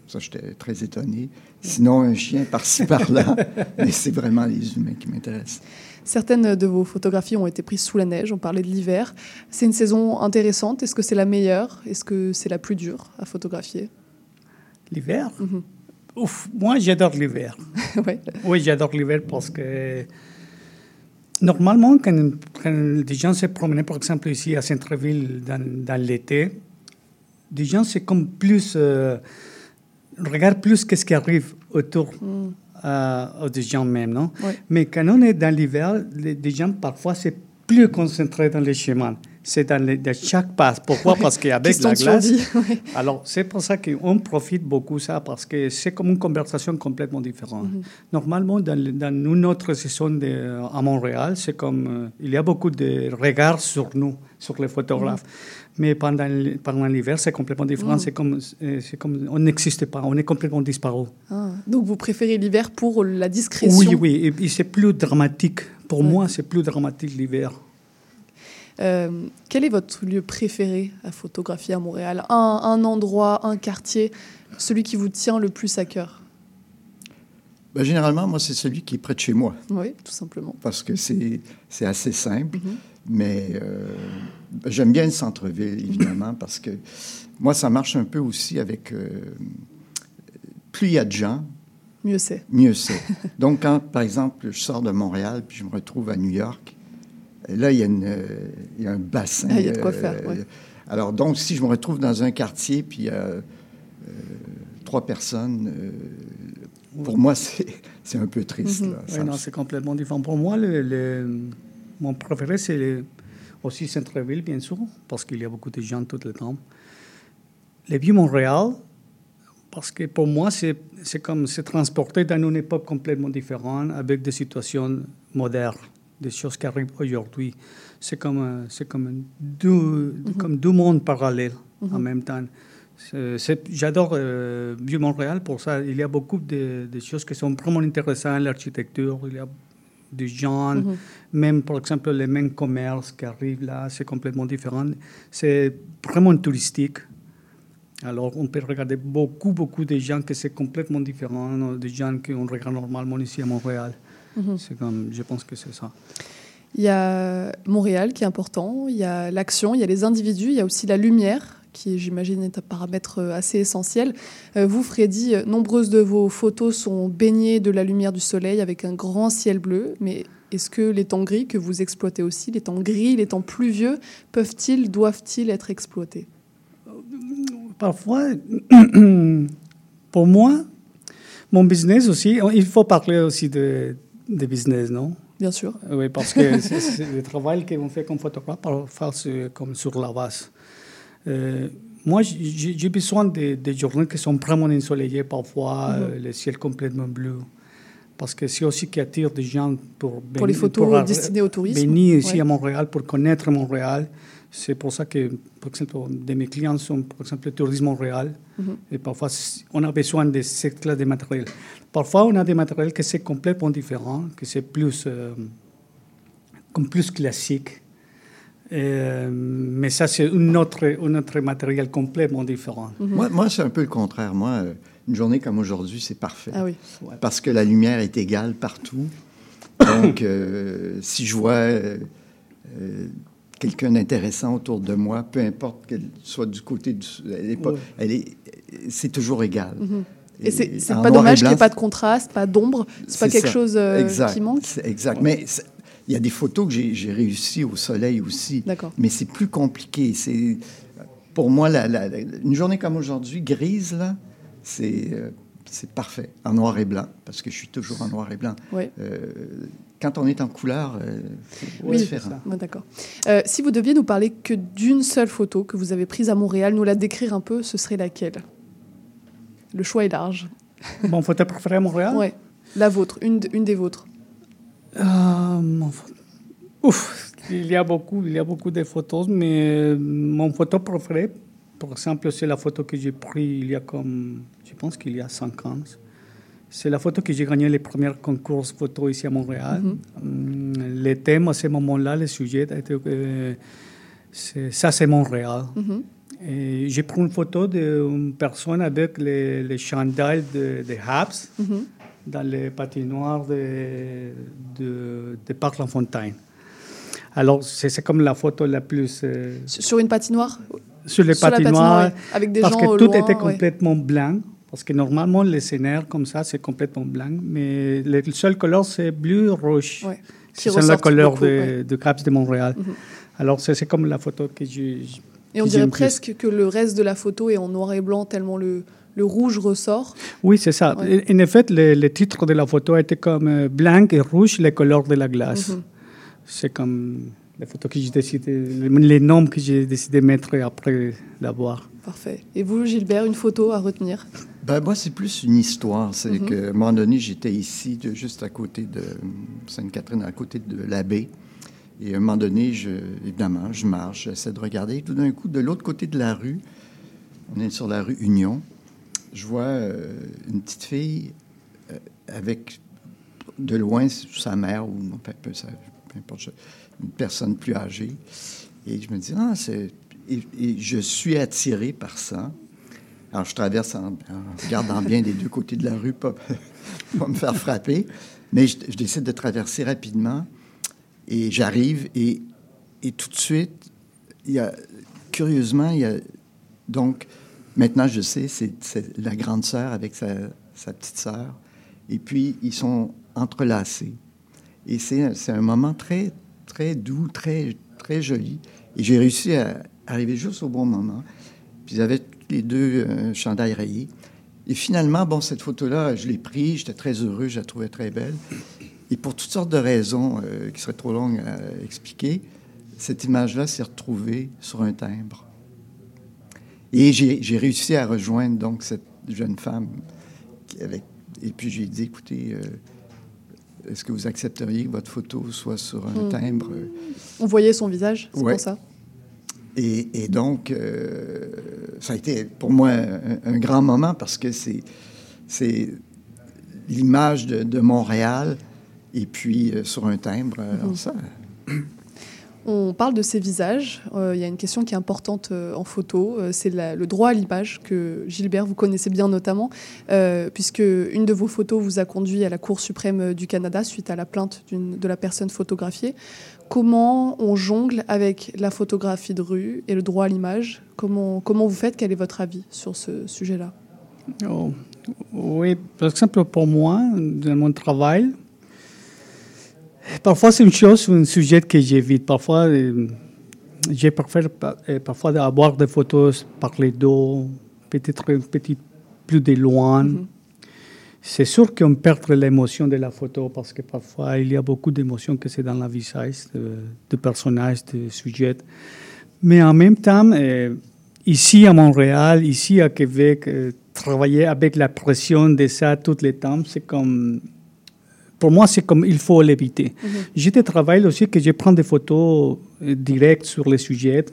Ça, j'étais très étonné. Sinon, un chien par-ci, par-là. Mais c'est vraiment les humains qui m'intéressent. Certaines de vos photographies ont été prises sous la neige. On parlait de l'hiver. C'est une saison intéressante. Est-ce que c'est la meilleure? Est-ce que c'est la plus dure à photographier? L'hiver? Mhm. Ouf, moi, j'adore l'hiver. Oui, j'adore l'hiver parce que Normalement, quand, des gens se promenaient, par exemple, ici à Centreville dans, l'été, des gens, c'est comme plus. Euh, regardent plus qu'est-ce qui arrive autour mm. euh, des gens même, non? Mais quand on est dans l'hiver, les, gens, parfois, c'est plus concentré dans les chemins c'est dans, chaque pas. Pourquoi? Parce qu'avec la glace. Alors, c'est pour ça qu'on profite beaucoup ça, parce que c'est comme une conversation complètement différente. Mhm. Normalement, dans, dans, notre saison de, à Montréal, c'est comme. Euh, il y a beaucoup de regards sur nous, sur les photographes. Mhm. Mais pendant, pendant l'hiver, c'est complètement différent. Mhm. C'est comme, euh, c'est comme. On n'existe pas, on est complètement disparu. Ah. donc, vous préférez l'hiver pour la discrétion? Oui, oui. Et, c'est plus dramatique. Pour moi, c'est plus dramatique l'hiver. Euh, quel est votre lieu préféré à photographier à Montréal un, endroit, un quartier, celui qui vous tient le plus à cœur ben, Généralement, moi, c'est celui qui est près de chez moi. Oui, tout simplement. Parce que c'est assez simple. Mhm. Mais euh, j'aime bien le centre-ville, évidemment, parce que moi, ça marche un peu aussi avec... Euh, plus il y a de gens, mieux c'est. Mieux c'est. Donc, quand, par exemple, je sors de Montréal puis je me retrouve à New York, là, il y, a il y a un bassin. Ah, il y a de quoi faire. Euh, alors, donc, si je me retrouve dans un quartier, puis il y a euh, trois personnes, euh, pour moi, c'est un peu triste. Mhm. Oui, non, c'est complètement différent. Pour moi, le, mon préféré, c'est aussi Centre-Ville, bien sûr, parce qu'il y a beaucoup de gens tout le temps. Les vieux Montréal, parce que pour moi, c'est comme se transporter dans une époque complètement différente, avec des situations modernes des choses qui arrivent aujourd'hui. C'est comme, c'est comme, deux, comme deux mondes parallèles en mhm. même temps. J'adore euh, Montréal pour ça. Il y a beaucoup de, choses qui sont vraiment intéressantes, l'architecture, il y a des gens, mhm. même par exemple les mêmes commerces qui arrivent là, c'est complètement différent. C'est vraiment touristique. Alors on peut regarder beaucoup, beaucoup de gens que c'est complètement différent des gens qu'on regarde normalement ici à Montréal. Mhm. C'est comme, je pense que c'est ça. Il y a Montréal qui est important, il y a l'action, il y a les individus, il y a aussi la lumière qui, j'imagine, est un paramètre euh, assez essentiel. Euh, vous, Freddy, euh, nombreuses de vos photos sont baignées de la lumière du soleil avec un grand ciel bleu, mais est-ce que les temps gris que vous exploitez aussi, les temps gris, les temps pluvieux, peuvent-ils, doivent-ils être exploités? Parfois, pour moi, mon business aussi, il faut parler aussi de, de business, non? Bien sûr. Oui, parce que c'est le travail qu'on fait comme photographe, parfois comme sur la base. Euh, moi, j'ai besoin des de journées qui sont vraiment ensoleillées, parfois mhm. euh, le ciel complètement bleu. Parce que c'est aussi qui attire des gens pour, pour les photos destinées au tourisme. Venir ici à Montréal pour connaître Montréal. C'est pour ça que, par exemple, de mes clients sont, par exemple, le tourisme Montréal. Mhm. Et parfois, on a besoin de cette classe de matériel. Parfois, on a des matériels qui sont complètement différents, que c'est plus, euh, comme plus classique. Euh, mais ça, c'est un autre, un autre matériel complètement différent. Mhm. Moi, moi c'est un peu le contraire. Moi, euh, une journée comme aujourd'hui, c'est parfait. Ah oui. Parce que la lumière est égale partout. Donc, euh, si je vois quelqu'un d'intéressant autour de moi, peu importe qu'elle soit du côté du... Elle est, c'est toujours égal. Mhm. Et c'est pas dommage qu'il n'y ait pas de contraste, pas d'ombre. C'est pas quelque chose qui manque. Exact. Mais il y a des photos que j'ai réussi au soleil aussi. Mais c'est plus compliqué. C'est pour moi la, une journée comme aujourd'hui grise là, c'est euh, c'est parfait en noir et blanc parce que je suis toujours en noir et blanc. Euh, quand on est en couleur, euh, c'est différent. D'accord. si vous deviez nous parler que d'une seule photo que vous avez prise à Montréal, nous la décrire un peu, ce serait laquelle? Le choix est large. Mon photo préférée à Montréal? Oui, la vôtre, une, une des vôtres. Euh, ouf, il y a beaucoup, il y a beaucoup de photos, mais mon photo préféré, par exemple, c'est la photo que j'ai prise il y a comme, je pense qu'il y a cinq ans. C'est la photo que j'ai gagné les premiers concours photo ici à Montréal. Mm le thème à ce moment-là, le sujet, était, euh, ça c'est Montréal. Mm-hmm. J'ai pris une photo d'une personne avec les, les chandelles de, de Habs. Mm-hmm dans les patinoires de, de, de Parc La Fontaine. Alors, c'est comme la photo la plus... Euh, sur une patinoire? Sur les patinoires, avec des parce que tout était complètement blanc. Parce que normalement, les scénarios comme ça, c'est complètement blanc. Mais le seul couleur, c'est bleu rouge. C'est la couleur de, de Caps de Montréal. Mhm. Alors, c'est comme la photo que j'ai... Et on dirait presque que le reste de la photo est en noir et blanc, tellement le, le rouge ressort. Oui, c'est ça. En effet, le, titre de la photo était comme euh, blanc et rouge, les couleurs de la glace. Mhm. C'est comme les photos que j'ai décidé, les noms que j'ai décidé de mettre après l'avoir. Parfait. Et vous, Gilbert, une photo à retenir ben, Moi, c'est plus une histoire. C'est mhm. qu'à un moment donné, j'étais ici, juste à côté de Sainte-Catherine, à côté de l'abbé. Et à un moment donné, je, évidemment, je marche, j'essaie de regarder. tout d'un coup, de l'autre côté de la rue, on est sur la rue Union, je vois euh, une petite fille euh, avec de loin sa mère ou peu, peu, importe, une personne plus âgée. Et je me dis, ah, c'est. Et, je suis attiré par ça. Alors, je traverse en, regardant bien des deux côtés de la rue, pas, pas me faire frapper. Mais je, décide de traverser rapidement. Et j'arrive et, et tout de suite, il y a, curieusement, il y a donc Maintenant, je sais, c'est la grande sœur avec sa, petite sœur. Et puis, ils sont entrelacés. Et c'est un moment très, très doux, très, très joli. Et j'ai réussi à arriver juste au bon moment. Puis, ils avaient les deux euh, chandails rayés. Et finalement, bon, cette photo-là, je l'ai prise, j'étais très heureux, je la trouvais très belle. Et pour toutes sortes de raisons euh, qui seraient trop longues à expliquer, cette image-là s'est retrouvée sur un timbre. Et j'ai réussi à rejoindre donc cette jeune femme. Avec, et puis j'ai dit, écoutez, euh, est-ce que vous accepteriez que votre photo soit sur un hmm. timbre? On voyait son visage, c'est pour ça? Et, donc, euh, ça a été pour moi un, grand moment parce que c'est, c'est l'image de, Montréal et puis euh, sur un timbre. Mhm. ça, on parle de ces visages. Euh, il y a une question qui est importante euh, en photo, euh, c'est le droit à l'image que Gilbert vous connaissez bien notamment, puisque une de vos photos vous a conduit à la Cour suprême du Canada suite à la plainte de la personne photographiée. Comment on jongle avec la photographie de rue et le droit à l'image comment, comment vous faites? Quel est votre avis sur ce sujet-là? Oh, Oui, par exemple pour moi, dans mon travail, Parfois, c'est une chose, un sujet que j'évite. Parfois, euh, je préfère euh, parfois avoir des photos par les dos, peut-être un petit plus de loin. Mm-hmm. C'est sûr qu'on perd l'émotion de la photo parce que parfois il y a beaucoup d'émotions que c'est dans le visage de, personnage, de sujet. Mais en même temps, euh, ici à Montréal, ici à Québec, travailler avec la pression de ça tout le temps, c'est comme pour moi, c'est comme il faut l'éviter. Mm J'ai des travail aussi que je prends des photos euh, directes sur les sujets,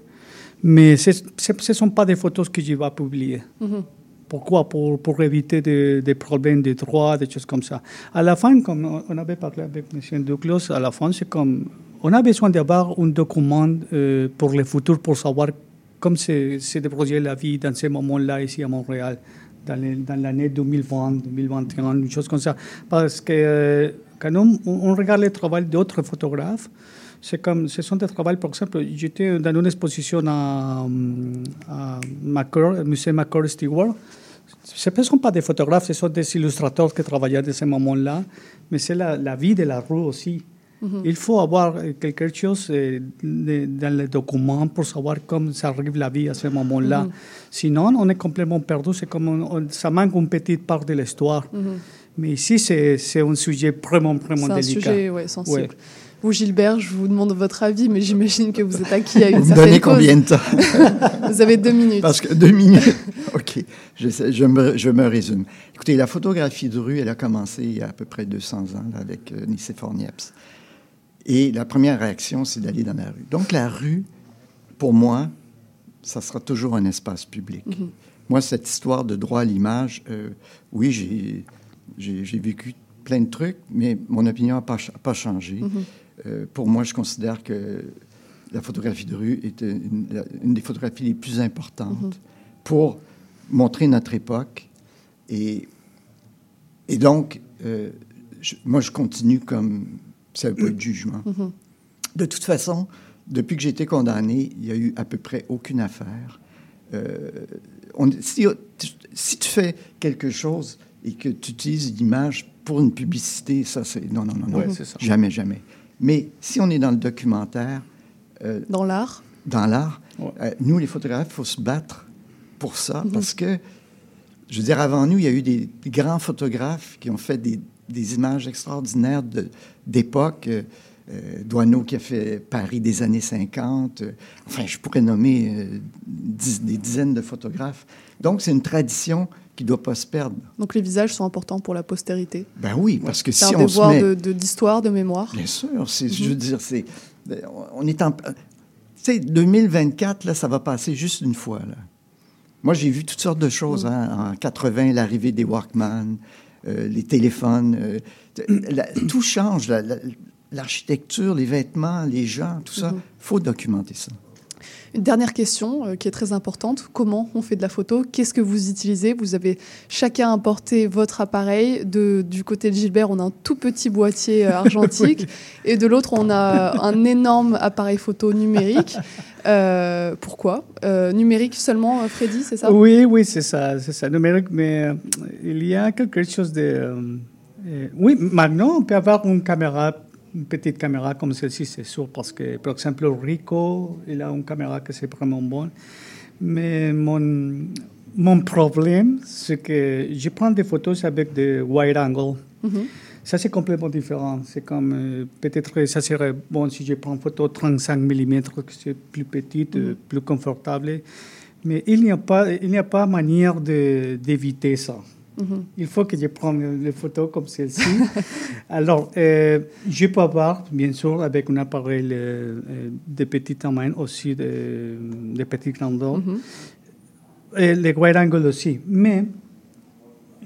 mais ce ne sont pas des photos que je vais publier. Mhm. Pourquoi? Pour, pour, éviter des, problèmes de droit, des choses comme ça. À la fin, comme on avait parlé avec M. Douglas, à la fin, c'est comme on a besoin d'avoir un document euh, pour le futur pour savoir comment se débrouiller la vie dans ces moments-là ici à Montréal dans l'année 2020, 2021, une chose comme ça. Parce que euh, quand on, regarde le travail d'autres photographes, c'est comme, ce sont des travaux, par exemple, j'étais dans une exposition à, à Macor, musée Macor Stewart. Ce ne sont pas des photographes, ce sont des illustrateurs qui travaillaient à ce moment-là, mais c'est la, la, vie de la rue aussi. Mhm. Il faut avoir quelque chose euh, dans les documents pour savoir comment ça arrive la vie à ce moment-là. Mhm. Sinon, on est complètement perdu. C'est comme ça manque une petite part de l'histoire. Mhm. Mais ici, c'est un sujet vraiment, vraiment délicat. C'est un sujet ouais, sensible. Vous, Gilbert, je vous demande votre avis, mais j'imagine que vous êtes acquis à une vous certaine donnez combien de temps Vous avez deux minutes. Parce que deux minutes. OK. Je, je, me, je, me, résume. Écoutez, la photographie de rue, elle a commencé il y a à peu près 200 ans avec euh, Nicéphore Niepce. Et la première réaction, c'est d'aller dans la rue. Donc la rue, pour moi, ça sera toujours un espace public. Mhm. Moi, cette histoire de droit à l'image, euh, oui, j'ai vécu plein de trucs, mais mon opinion n'a pas, pas, changé. Mhm. Euh, pour moi, je considère que la photographie de rue est une, des photographies les plus importantes mhm. pour montrer notre époque. Et, et donc, euh, moi, je continue comme ça pas de jugement. Mm-hmm. De toute façon, depuis que j'ai été condamné, il n'y a eu à peu près aucune affaire. Euh, on, si, si, tu fais quelque chose et que tu utilises l'image pour une publicité, ça c'est... Non, non, non, non. Jamais, jamais. Mais si on est dans le documentaire... Euh, dans l'art Dans l'art. Euh, nous, les photographes, il faut se battre pour ça mm-hmm. parce que, je veux dire, avant nous, il y a eu des grands photographes qui ont fait des, des images extraordinaires d'époque. Euh, euh qui a fait Paris des années 50. Euh, enfin, je pourrais nommer euh, des dizaines de photographes. Donc, c'est une tradition qui ne doit pas se perdre. Donc, les visages sont importants pour la postérité. Ben oui, parce que si on se met... d'histoire, de, de, mémoire. Bien sûr. Je veux mhm. dire, c'est... On est en... Tu sais, 2024, là, ça va passer juste une fois, là. Moi, j'ai vu toutes sortes de choses. Mhm. Hein. En 80, l'arrivée des Walkman, euh, les téléphones. Euh, tout change. L'architecture, les vêtements, les gens, tout ça. Il mhm. faut documenter ça. Une dernière question euh, qui est très importante. Comment on fait de la photo? Qu'est-ce que vous utilisez? Vous avez chacun apporté votre appareil. De, du côté de Gilbert, on a un tout petit boîtier argentique. Et de l'autre, on a un énorme appareil photo numérique. Euh, pourquoi? Euh, Numérique seulement, euh, Freddy, c'est ça? Oui, oui, c'est ça, c'est ça, numérique, mais il y a quelque chose de... oui, maintenant, on peut avoir une caméra, une petite caméra comme celle-ci, c'est sûr, parce que, par exemple, Rico, il a une caméra qui c'est vraiment bonne. Mais mon, mon problème, c'est que je prends des photos avec des wide angle. Mm-hmm. Ça, c'est complètement différent. C'est comme, euh, peut-être, ça serait bon si je prends une photo 35 mm, que c'est plus petite, mm-hmm. plus confortable. Mais il n'y a pas, il n'y a pas manière d'éviter ça. Il faut que je prenne les photos comme celle-ci. Alors, euh, je peux avoir, bien sûr, avec un appareil euh, de petit taille aussi, de, de petit grandeur, mm et les wide angle aussi. Mais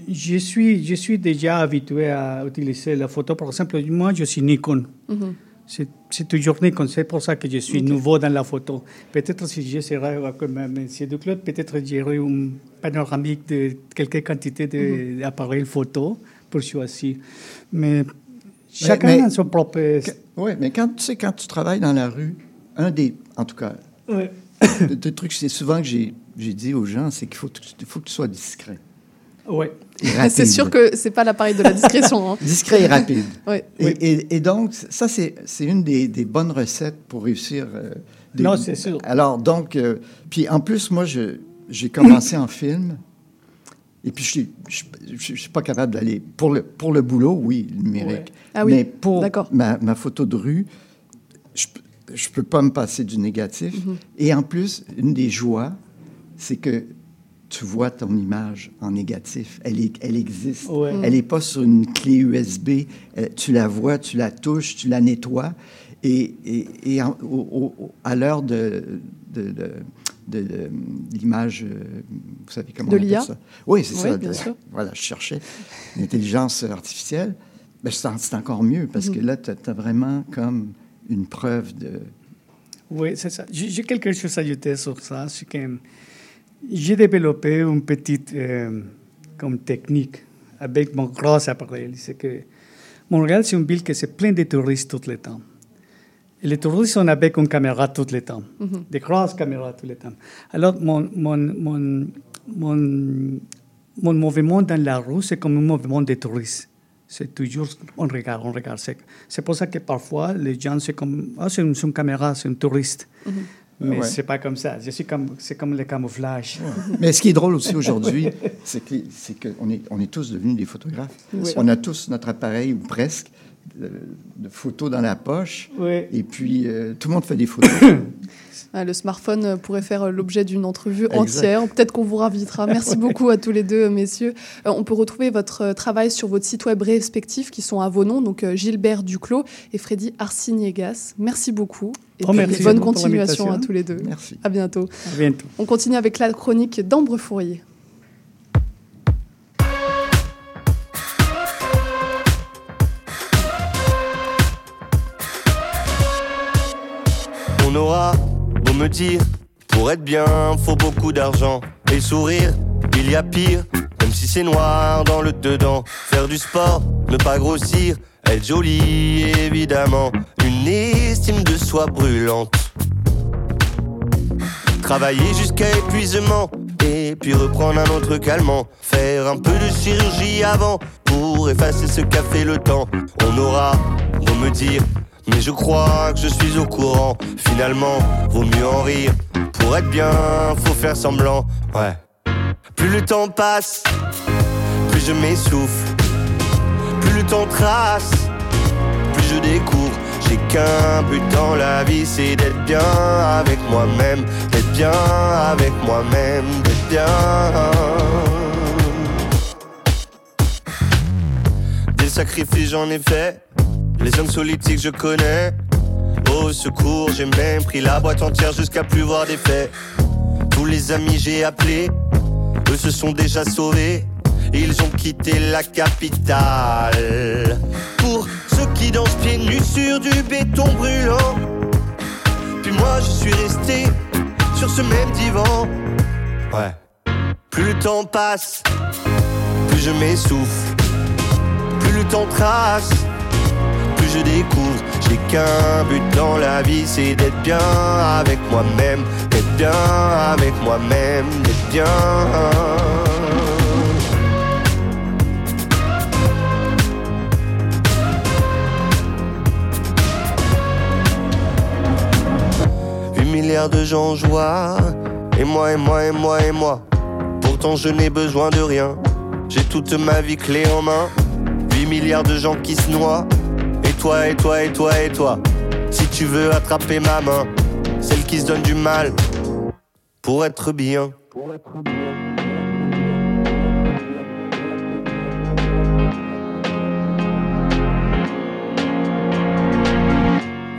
je suis, je suis déjà habitué à utiliser la photo. Par exemple, moi, je suis Nikon. Mhm. C'est toujours Nikon, c'est pour ça que je suis nouveau dans la photo. Peut-être si je serais comme M. Duclos, peut-être j'aurais une panoramique de quelques quantités d'appareils mhm. photo pour choisir. Mais chacun a son propre... Oui, mais quand tu sais, quand tu travailles dans la rue, un des, en tout cas, ouais. des trucs, c'est souvent que j'ai dit aux gens, c'est qu'il faut, faut que tu sois discret. Oui. C'est sûr que c'est pas l'appareil de la discrétion. Hein. Discret et rapide. ouais. et, et, donc, ça, c'est une des, des, bonnes recettes pour réussir. Euh, non, c'est sûr. Alors, donc, euh, puis en plus, moi, j'ai commencé en film. Et puis, je ne suis pas capable d'aller. Pour le, pour le boulot, oui, numérique. Ah, oui. Mais pour ma, ma, photo de rue, je ne peux pas me passer du négatif. Mm-hmm. Et en plus, une des joies, c'est que tu vois ton image en négatif. Elle, est, elle existe. Elle n'est pas sur une clé USB. Euh, tu la vois, tu la touches, tu la nettoies. Et, et, à l'heure de, de, de, l'image, euh, vous savez comment de l'IA ça? Oui, c'est ça. Bien sûr. Voilà, je cherchais l'intelligence artificielle. Ben, c'est encore mieux parce que mhm. là, tu as, vraiment comme une preuve de... Oui, c'est ça. J'ai quelque chose à ajouter sur ça. C'est que j'ai développé une petite euh, comme technique avec mon gros appareil. C'est que Montréal, c'est une ville qui c'est plein de touristes tout le temps. Et les touristes sont avec une caméra tout le temps, mm-hmm. des grosses caméras tout le temps. Alors, mon, mon, mon, mon, mon mouvement dans la rue, c'est comme un mouvement de touristes. C'est toujours, on regarde, on regarde. C'est pour ça que parfois, les gens, c'est comme, ah, c'est une, caméra, c'est un touriste. Mm-hmm. Mais c'est pas comme ça. Je suis comme, c'est comme le camouflage. Mais ce qui est drôle aussi aujourd'hui, c'est qu'on est, on est tous devenus des photographes. On a tous notre appareil, ou presque, de, photos dans la poche. Et puis, euh, tout le monde fait des photos. Ah, le smartphone pourrait faire l'objet d'une entrevue entière. Peut-être qu'on vous ravitera. Merci beaucoup à tous les deux, messieurs. Euh, on peut retrouver votre euh, travail sur votre site web respectifs qui sont à vos noms, donc Gilbert Duclos et Freddy Arsignegas. Merci beaucoup. Et bonne continuation à tous les deux. Merci. À bientôt. À bientôt. On continue avec la chronique d'Ambre Fourier. On aura beau me dire, pour être bien, faut beaucoup d'argent. Et sourire, il y a pire, même si c'est noir dans le dedans. Faire du sport, ne pas grossir, être jolie évidemment. Une estime de soi brûlante. Travailler jusqu'à épuisement, et puis reprendre un autre calmant. Faire un peu de chirurgie avant, pour effacer ce qu'a fait le temps. On aura beau me dire, mais je crois que je suis au courant. Finalement, vaut mieux en rire. Pour être bien, faut faire semblant. Ouais. Plus le temps passe, plus je m'essouffle. Plus trace, plus je découvre. J'ai qu'un but dans la vie, c'est d'être bien avec moi-même. D'être bien avec moi-même, d'être bien. Des sacrifices j'en ai fait les hommes politiques, je connais. Au secours, j'ai même pris la boîte entière jusqu'à plus voir des faits. Tous les amis j'ai appelés, eux se sont déjà sauvés. Ils ont quitté la capitale. Pour ceux qui dansent pieds nus sur du béton brûlant. Puis moi je suis resté sur ce même divan. Ouais. Plus le temps passe, plus je m'essouffle. Plus le temps trace je découvre. J'ai qu'un but dans la vie, c'est d'être bien avec moi-même, d'être bien avec moi-même, d'être bien. milliards de gens joie. Et moi, et moi, et moi, et moi. Pourtant, je n'ai besoin de rien. J'ai toute ma vie clé en main. 8 milliards de gens qui se noient. Et toi, et toi, et toi, et toi. Si tu veux attraper ma main, celle qui se donne du mal. Pour être bien.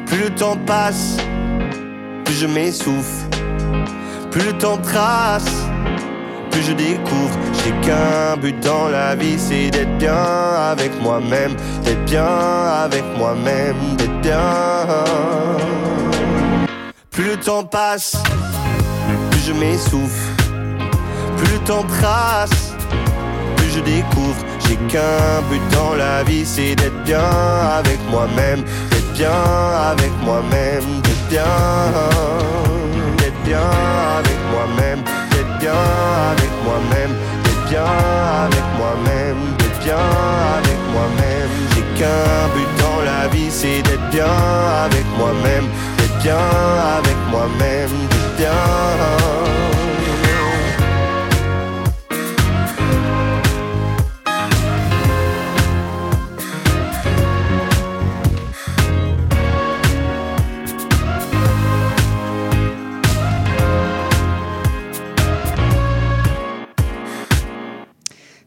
Plus le temps passe, plus je m'essouffle. Plus le temps trace, plus je découvre. J'ai qu'un but dans la vie, c'est d'être bien avec moi-même. D'être bien avec moi-même, d'être bien. Plus le temps passe, plus je m'essouffle. Plus le temps trace, plus je découvre. J'ai qu'un but dans la vie, c'est d'être bien avec moi-même. D'être bien avec moi-même, d'être bien. D'être bien avec moi-même, d'être bien avec moi-même, d'être bien avec moi-même, d'être bien avec moi-même. J'ai qu'un but dans la vie, c'est d'être bien avec moi-même, d'être bien avec moi-même, d'être bien.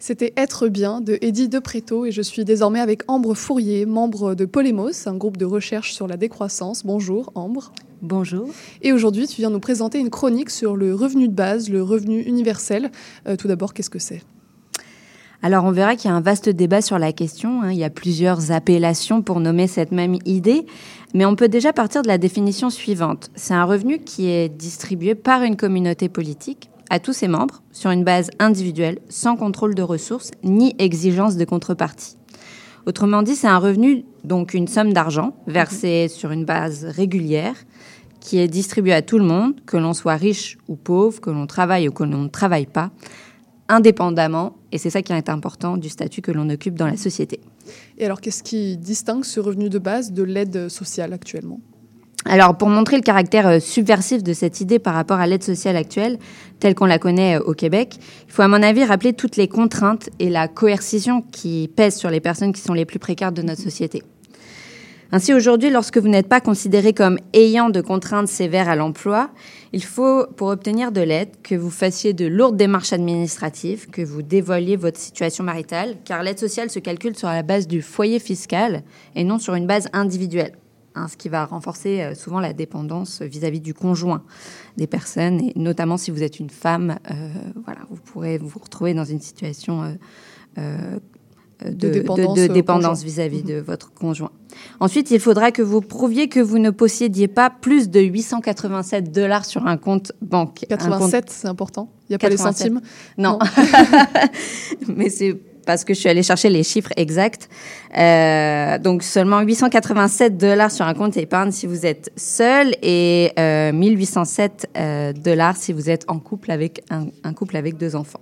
C'était Être bien de Eddie Depréto et je suis désormais avec Ambre Fourier, membre de Polémos, un groupe de recherche sur la décroissance. Bonjour Ambre. Bonjour. Et aujourd'hui, tu viens nous présenter une chronique sur le revenu de base, le revenu universel. Euh, tout d'abord, qu'est-ce que c'est? Alors on verra qu'il y a un vaste débat sur la question, hein. il y a plusieurs appellations pour nommer cette même idée, mais on peut déjà partir de la définition suivante. C'est un revenu qui est distribué par une communauté politique à tous ses membres sur une base individuelle, sans contrôle de ressources ni exigence de contrepartie. Autrement dit, c'est un revenu, donc une somme d'argent versée sur une base régulière qui est distribuée à tout le monde, que l'on soit riche ou pauvre, que l'on travaille ou que l'on ne travaille pas, indépendamment, et c'est ça qui est important, du statut que l'on occupe dans la société. Et alors, qu'est-ce qui distingue ce revenu de base de l'aide sociale actuellement? Alors, pour montrer le caractère euh, subversif de cette idée par rapport à l'aide sociale actuelle, telle qu'on la connaît euh, au Québec, il faut à mon avis rappeler toutes les contraintes et la coercition qui pèsent sur les personnes qui sont les plus précaires de notre société. Ainsi, aujourd'hui, lorsque vous n'êtes pas considéré comme ayant de contraintes sévères à l'emploi, il faut, pour obtenir de l'aide, que vous fassiez de lourdes démarches administratives, que vous dévoiliez votre situation maritale, car l'aide sociale se calcule sur la base du foyer fiscal et non sur une base individuelle. Hein, ce qui va renforcer euh, souvent la dépendance vis-à-vis du conjoint des personnes, et notamment si vous êtes une femme, euh, voilà, vous pourrez vous retrouver dans une situation euh, de, dépendance vis-à-vis de votre conjoint. Ensuite, il faudra que vous prouviez que vous ne possédiez pas plus de 887 dollars sur un compte banque. 87, c'est important? Il n'y a pas les centimes? Non. non. Mais c'est parce que je suis allée chercher les chiffres exacts. Euh, donc seulement 887 dollars sur un compte épargne si vous êtes seul et euh, 1807 euh, dollars si vous êtes en couple avec un, couple avec deux enfants.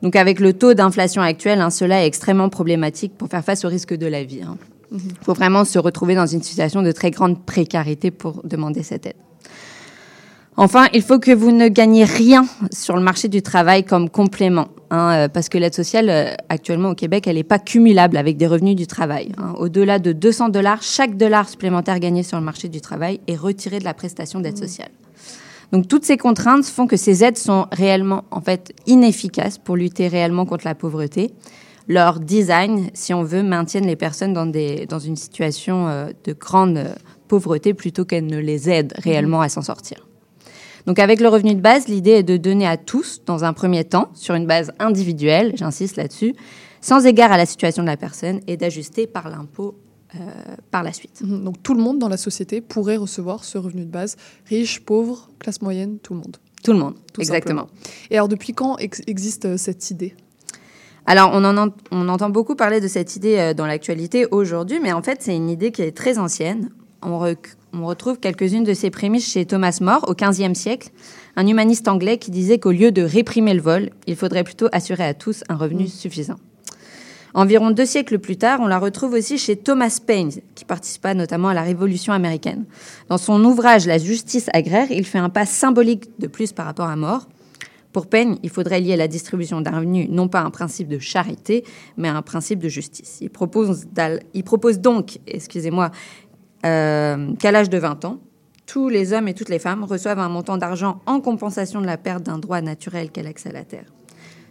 Donc avec le taux d'inflation actuel, hein, cela est extrêmement problématique pour faire face au risque de la vie. Il hein. mhm. faut vraiment se retrouver dans une situation de très grande précarité pour demander cette aide. Enfin, il faut que vous ne gagnez rien sur le marché du travail comme complément, hein, euh, parce que l'aide sociale, euh, actuellement au Québec, elle n'est pas cumulable avec des revenus du travail. Hein. Au-delà de 200 dollars, chaque dollar supplémentaire gagné sur le marché du travail est retiré de la prestation d'aide mmh. sociale. Donc toutes ces contraintes font que ces aides sont réellement, en fait, inefficaces pour lutter réellement contre la pauvreté. Leur design, si on veut, maintiennent les personnes dans, des, dans une situation euh, de grande pauvreté plutôt qu'elles ne les aident réellement mmh. à s'en sortir. Donc avec le revenu de base, l'idée est de donner à tous, dans un premier temps, sur une base individuelle, j'insiste là-dessus, sans égard à la situation de la personne, et d'ajuster par l'impôt euh, par la suite. Mhm. Donc tout le monde dans la société pourrait recevoir ce revenu de base, riche, pauvre, classe moyenne, tout le monde. Tout le monde, exactement. Et alors depuis quand existe euh, cette idée? Alors, on, en on entend beaucoup parler de cette idée euh, dans l'actualité aujourd'hui, mais en fait, c'est une idée qui est très ancienne. On, on retrouve quelques-unes de ces prémices chez Thomas More au XVe siècle, un humaniste anglais qui disait qu'au lieu de réprimer le vol, il faudrait plutôt assurer à tous un revenu mm. suffisant. Environ deux siècles plus tard, on la retrouve aussi chez Thomas Paine, qui participa notamment à la Révolution américaine. Dans son ouvrage La justice agraire, il fait un pas symbolique de plus par rapport à More. Pour Paine, il faudrait lier la distribution d'un revenu non pas à un principe de charité, mais à un principe de justice. Il propose, il propose donc, excusez-moi, euh, qu'à l'âge de 20 ans, tous les hommes et toutes les femmes reçoivent un montant d'argent en compensation de la perte d'un droit naturel qu'est l'accès à la terre.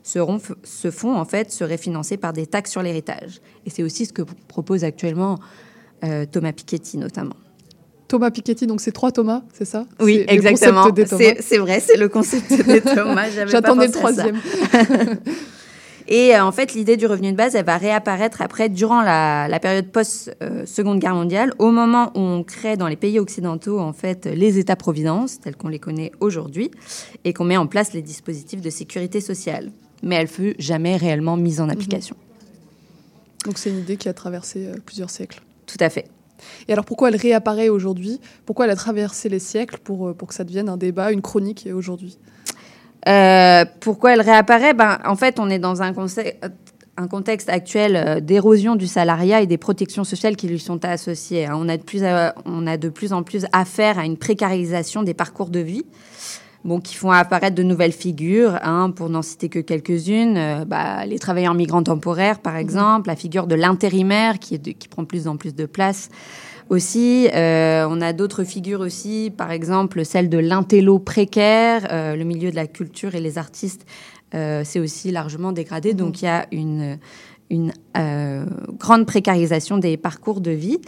Ce, fonds, en fait, serait financé par des taxes sur l'héritage. Et c'est aussi ce que propose actuellement euh, Thomas Piketty, notamment. Thomas Piketty, donc c'est trois Thomas, c'est ça? Oui, exactement. C'est vrai, c'est le concept des Thomas. J'attendais le troisième. Et euh, en fait, l'idée du revenu de base, elle va réapparaître après, durant la, la période post-Seconde Guerre mondiale, au moment où on crée dans les pays occidentaux, en fait, les États-providence, tels qu'on les connaît aujourd'hui, et qu'on met en place les dispositifs de sécurité sociale. Mais elle fut jamais réellement mise en application. Donc c'est une idée qui a traversé euh, plusieurs siècles. Tout à fait. Et alors pourquoi elle réapparaît aujourd'hui? Pourquoi elle a traversé les siècles pour, euh, pour que ça devienne un débat, une chronique aujourd'hui? Euh, pourquoi elle réapparaît? Ben, En fait, on est dans un, contexte actuel euh, d'érosion du salariat et des protections sociales qui lui sont associées. hein. On a, de plus à- on a de plus en plus affaire à une précarisation des parcours de vie. Bon, qui font apparaître de nouvelles figures, hein, pour n'en citer que quelques-unes. euh, bah, les travailleurs migrants temporaires, par exemple, la figure de l'intérimaire qui, est de- qui prend de plus en plus de place aussi. Euh, on a d'autres figures aussi, par exemple celle de l'intello précaire, euh, le milieu de la culture et les artistes. euh, c'est aussi largement dégradé, donc il y a une, euh, grande précarisation des parcours de vie.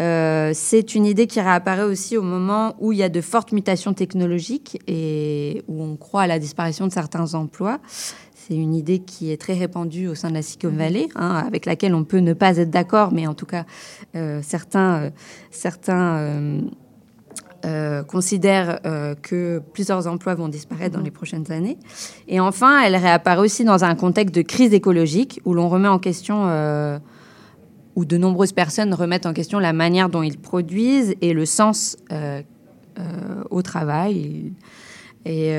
C'est une idée qui réapparaît aussi au moment où il y a de fortes mutations technologiques et où on croit à la disparition de certains emplois. C'est une idée qui est très répandue au sein de la Silicon Valley, hein, avec laquelle on peut ne pas être d'accord, mais en tout cas, euh, certains, euh, certains euh, considèrent euh, que plusieurs emplois vont disparaître dans les prochaines années. Et enfin, elle réapparaît aussi dans un contexte de crise écologique où l'on remet en question, euh, où de nombreuses personnes remettent en question la manière dont ils produisent et le sens au travail. Et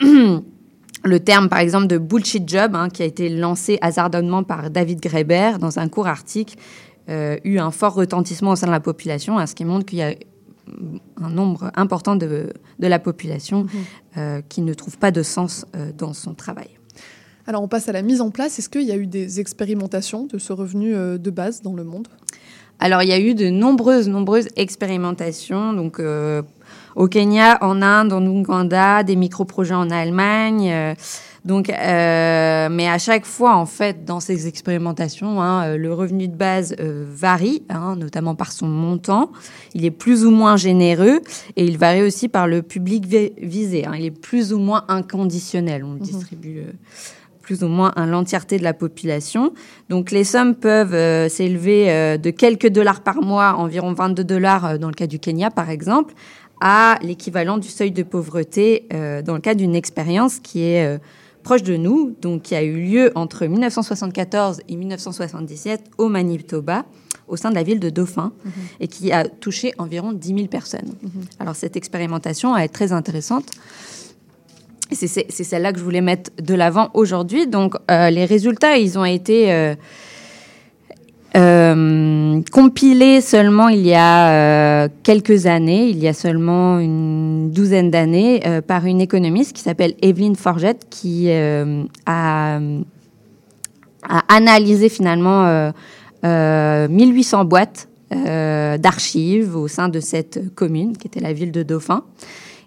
le terme, par exemple, de bullshit job, hein, qui a été lancé hasardeusement par David Graeber dans un court article, euh, eut un fort retentissement au sein de la population, hein, ce qui montre qu'il y a un nombre important de, de la population euh, qui ne trouve pas de sens euh, dans son travail. Alors on passe à la mise en place. Est-ce qu'il y a eu des expérimentations de ce revenu euh, de base dans le monde? Alors, il y a eu de nombreuses, nombreuses expérimentations. Donc, euh, au Kenya, en Inde, en Ouganda, des micro-projets en Allemagne. euh, donc, euh, mais à chaque fois, en fait, dans ces expérimentations, hein, euh, le revenu de base euh, varie, hein, notamment par son montant. Il est plus ou moins généreux et il varie aussi par le public vi- visé. hein. Il est plus ou moins inconditionnel. On le distribue. euh, plus ou moins à l'entièreté de la population. Donc les sommes peuvent s'élever de quelques dollars par mois, environ 22 dollars dans le cas du Kenya par exemple, à l'équivalent du seuil de pauvreté euh, dans le cas d'une expérience qui est euh, proche de nous, donc qui a eu lieu entre 1974 et 1977 au Manitoba, au sein de la ville de Dauphin, et qui a touché environ 10 000 personnes. Alors cette expérimentation est très intéressante. C'est- celle-là que je voulais mettre de l'avant aujourd'hui. Donc, euh, les résultats, ils ont été euh, euh, compilés seulement il y a euh, quelques années, il y a seulement une douzaine d'années, euh, par une économiste qui s'appelle Evelyne Forgette, qui euh, a, analysé finalement euh, euh, 1800 boîtes d'archives au sein de cette commune, qui était la ville de Dauphin.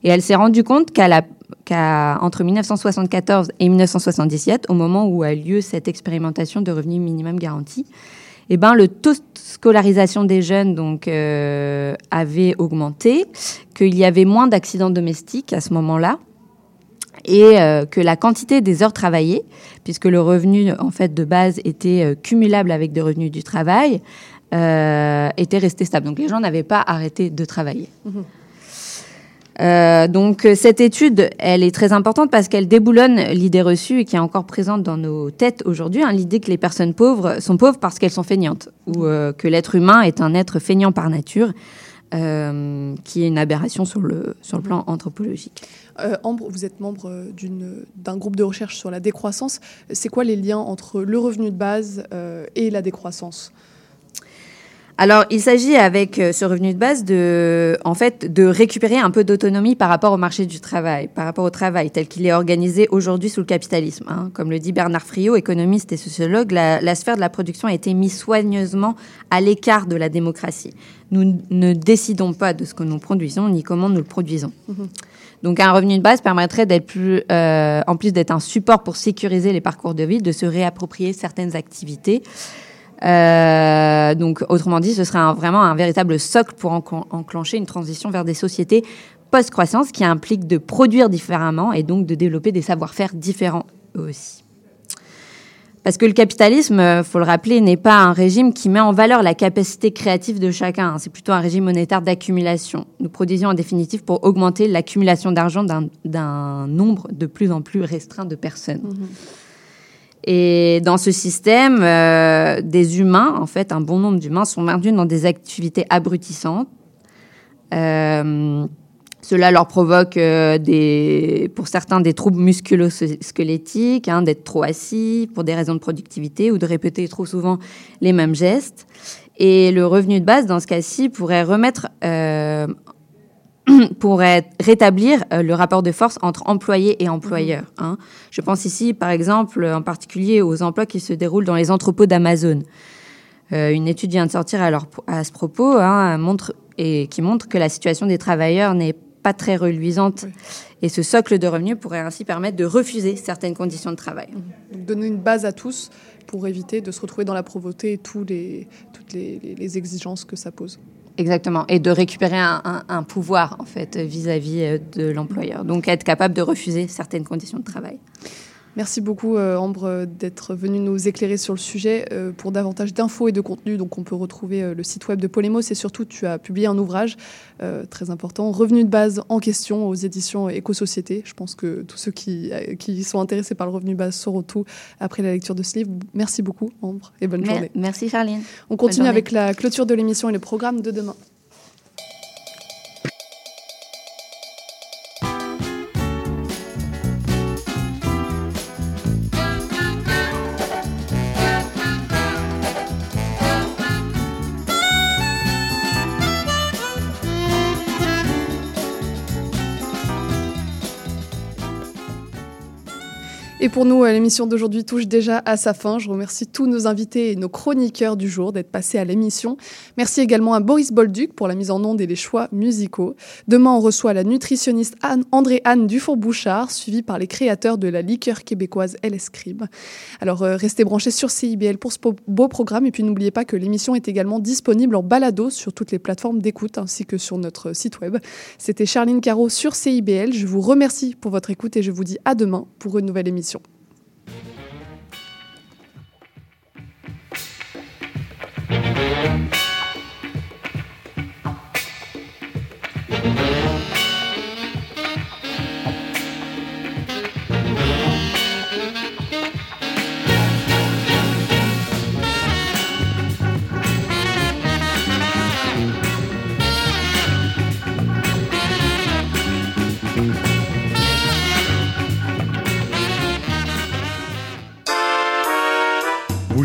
Et elle s'est rendue compte qu'à la qu'à- entre 1974 et 1977, au moment où a lieu cette expérimentation de revenu minimum garanti, eh ben, le taux de scolarisation des jeunes donc, euh, avait augmenté, qu'il y avait moins d'accidents domestiques à ce moment-là, et euh, que la quantité des heures travaillées, puisque le revenu en fait de base était euh, cumulable avec des revenus du travail, était resté stable. Donc les gens n'avaient pas arrêté de travailler. Euh, donc euh, cette étude, elle est très importante parce qu'elle déboulonne l'idée reçue et qui est encore présente dans nos têtes aujourd'hui, hein, l'idée que les personnes pauvres sont pauvres parce qu'elles sont feignantes, ou euh, que l'être humain est un être feignant par nature, qui est une aberration sur le, plan anthropologique. Ambre, vous êtes membre d'un groupe de recherche sur la décroissance. C'est quoi les liens entre le revenu de base et la décroissance? Alors, il s'agit avec euh, ce revenu de base de, en fait, de récupérer un peu d'autonomie par rapport au marché du travail, par rapport au travail tel qu'il est organisé aujourd'hui sous le capitalisme. hein. Comme le dit Bernard Friot, économiste et sociologue, la, la sphère de la production a été mise soigneusement à l'écart de la démocratie. Nous ne décidons pas de ce que nous produisons ni comment nous le produisons. Donc un revenu de base permettrait d'être plus, euh, en plus d'être un support pour sécuriser les parcours de vie, de se réapproprier certaines activités Euh, donc, autrement dit, ce serait vraiment un véritable socle pour enclen- enclencher une transition vers des sociétés post-croissance qui implique de produire différemment et donc de développer des savoir-faire différents eux aussi. Parce que le capitalisme, euh, faut le rappeler, n'est pas un régime qui met en valeur la capacité créative de chacun. hein. C'est plutôt un régime monétaire d'accumulation. Nous produisons en définitive pour augmenter l'accumulation d'argent d'un- d'un nombre de plus en plus restreint de personnes. Et dans ce système, euh, des humains, en fait, un bon nombre d'humains sont maintenus dans des activités abrutissantes. Euh, cela leur provoque, euh, pour certains, des troubles musculo-squelettiques, hein, d'être trop assis pour des raisons de productivité ou de répéter trop souvent les mêmes gestes. Et le revenu de base, dans ce cas-ci, pourrait remettre, euh, pourrait rétablir euh, le rapport de force entre employés et employeurs. hein. Je pense ici, par exemple, en particulier aux emplois qui se déroulent dans les entrepôts d'Amazon. Euh, une étude vient de sortir à, leur- à ce propos hein, montre, et qui montre que la situation des travailleurs n'est pas très reluisante. Et ce socle de revenus pourrait ainsi permettre de refuser certaines conditions de travail. Donc, donner une base à tous pour éviter de se retrouver dans la pauvreté et tous les, toutes les exigences que ça pose. Exactement. Et de récupérer un, pouvoir, en fait, vis-à-vis euh, de l'employeur. Donc, être capable de refuser certaines conditions de travail. Merci beaucoup euh, Ambre d'être venue nous éclairer sur le sujet. Euh, pour davantage d'infos et de contenu, donc on peut retrouver euh, le site web de Polémos et surtout tu as publié un ouvrage très important, Revenu de base en question aux éditions Éco-Société. Je pense que tous ceux qui, qui sont intéressés par le revenu de base sauront tout après la lecture de ce livre. Merci beaucoup Ambre et bonne Mer- journée. Merci Charline. On continue avec la clôture de l'émission et le programme de demain. Pour nous, euh, l'émission d'aujourd'hui touche déjà à sa fin. Je remercie tous nos invités et nos chroniqueurs du jour d'être passés à l'émission. Merci également à Boris Bolduc pour la mise en onde et les choix musicaux. Demain, on reçoit la nutritionniste Anne, André-Anne Dufour-Bouchard, suivie par les créateurs de la liqueur québécoise LS. Alors, euh, restez branchés sur CIBL pour ce beau programme. Et puis, n'oubliez pas que l'émission est également disponible en balado sur toutes les plateformes d'écoute ainsi que sur notre site web. C'était Charline Caro sur CIBL. Je vous remercie pour votre écoute et je vous dis à demain pour une nouvelle émission.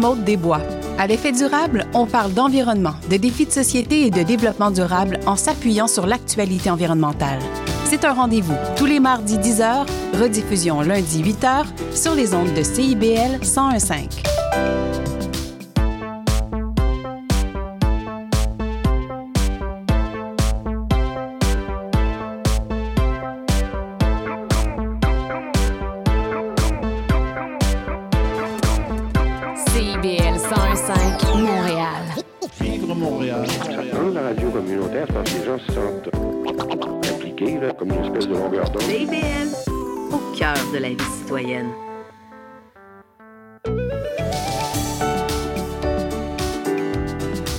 Maude Desbois. À l'effet durable, on parle d'environnement, de défis de société et de développement durable en s'appuyant sur l'actualité environnementale. C'est un rendez-vous tous les mardis 10h, rediffusion lundi 8h sur les ondes de CIBL 1015. Espèce au cœur de la vie citoyenne.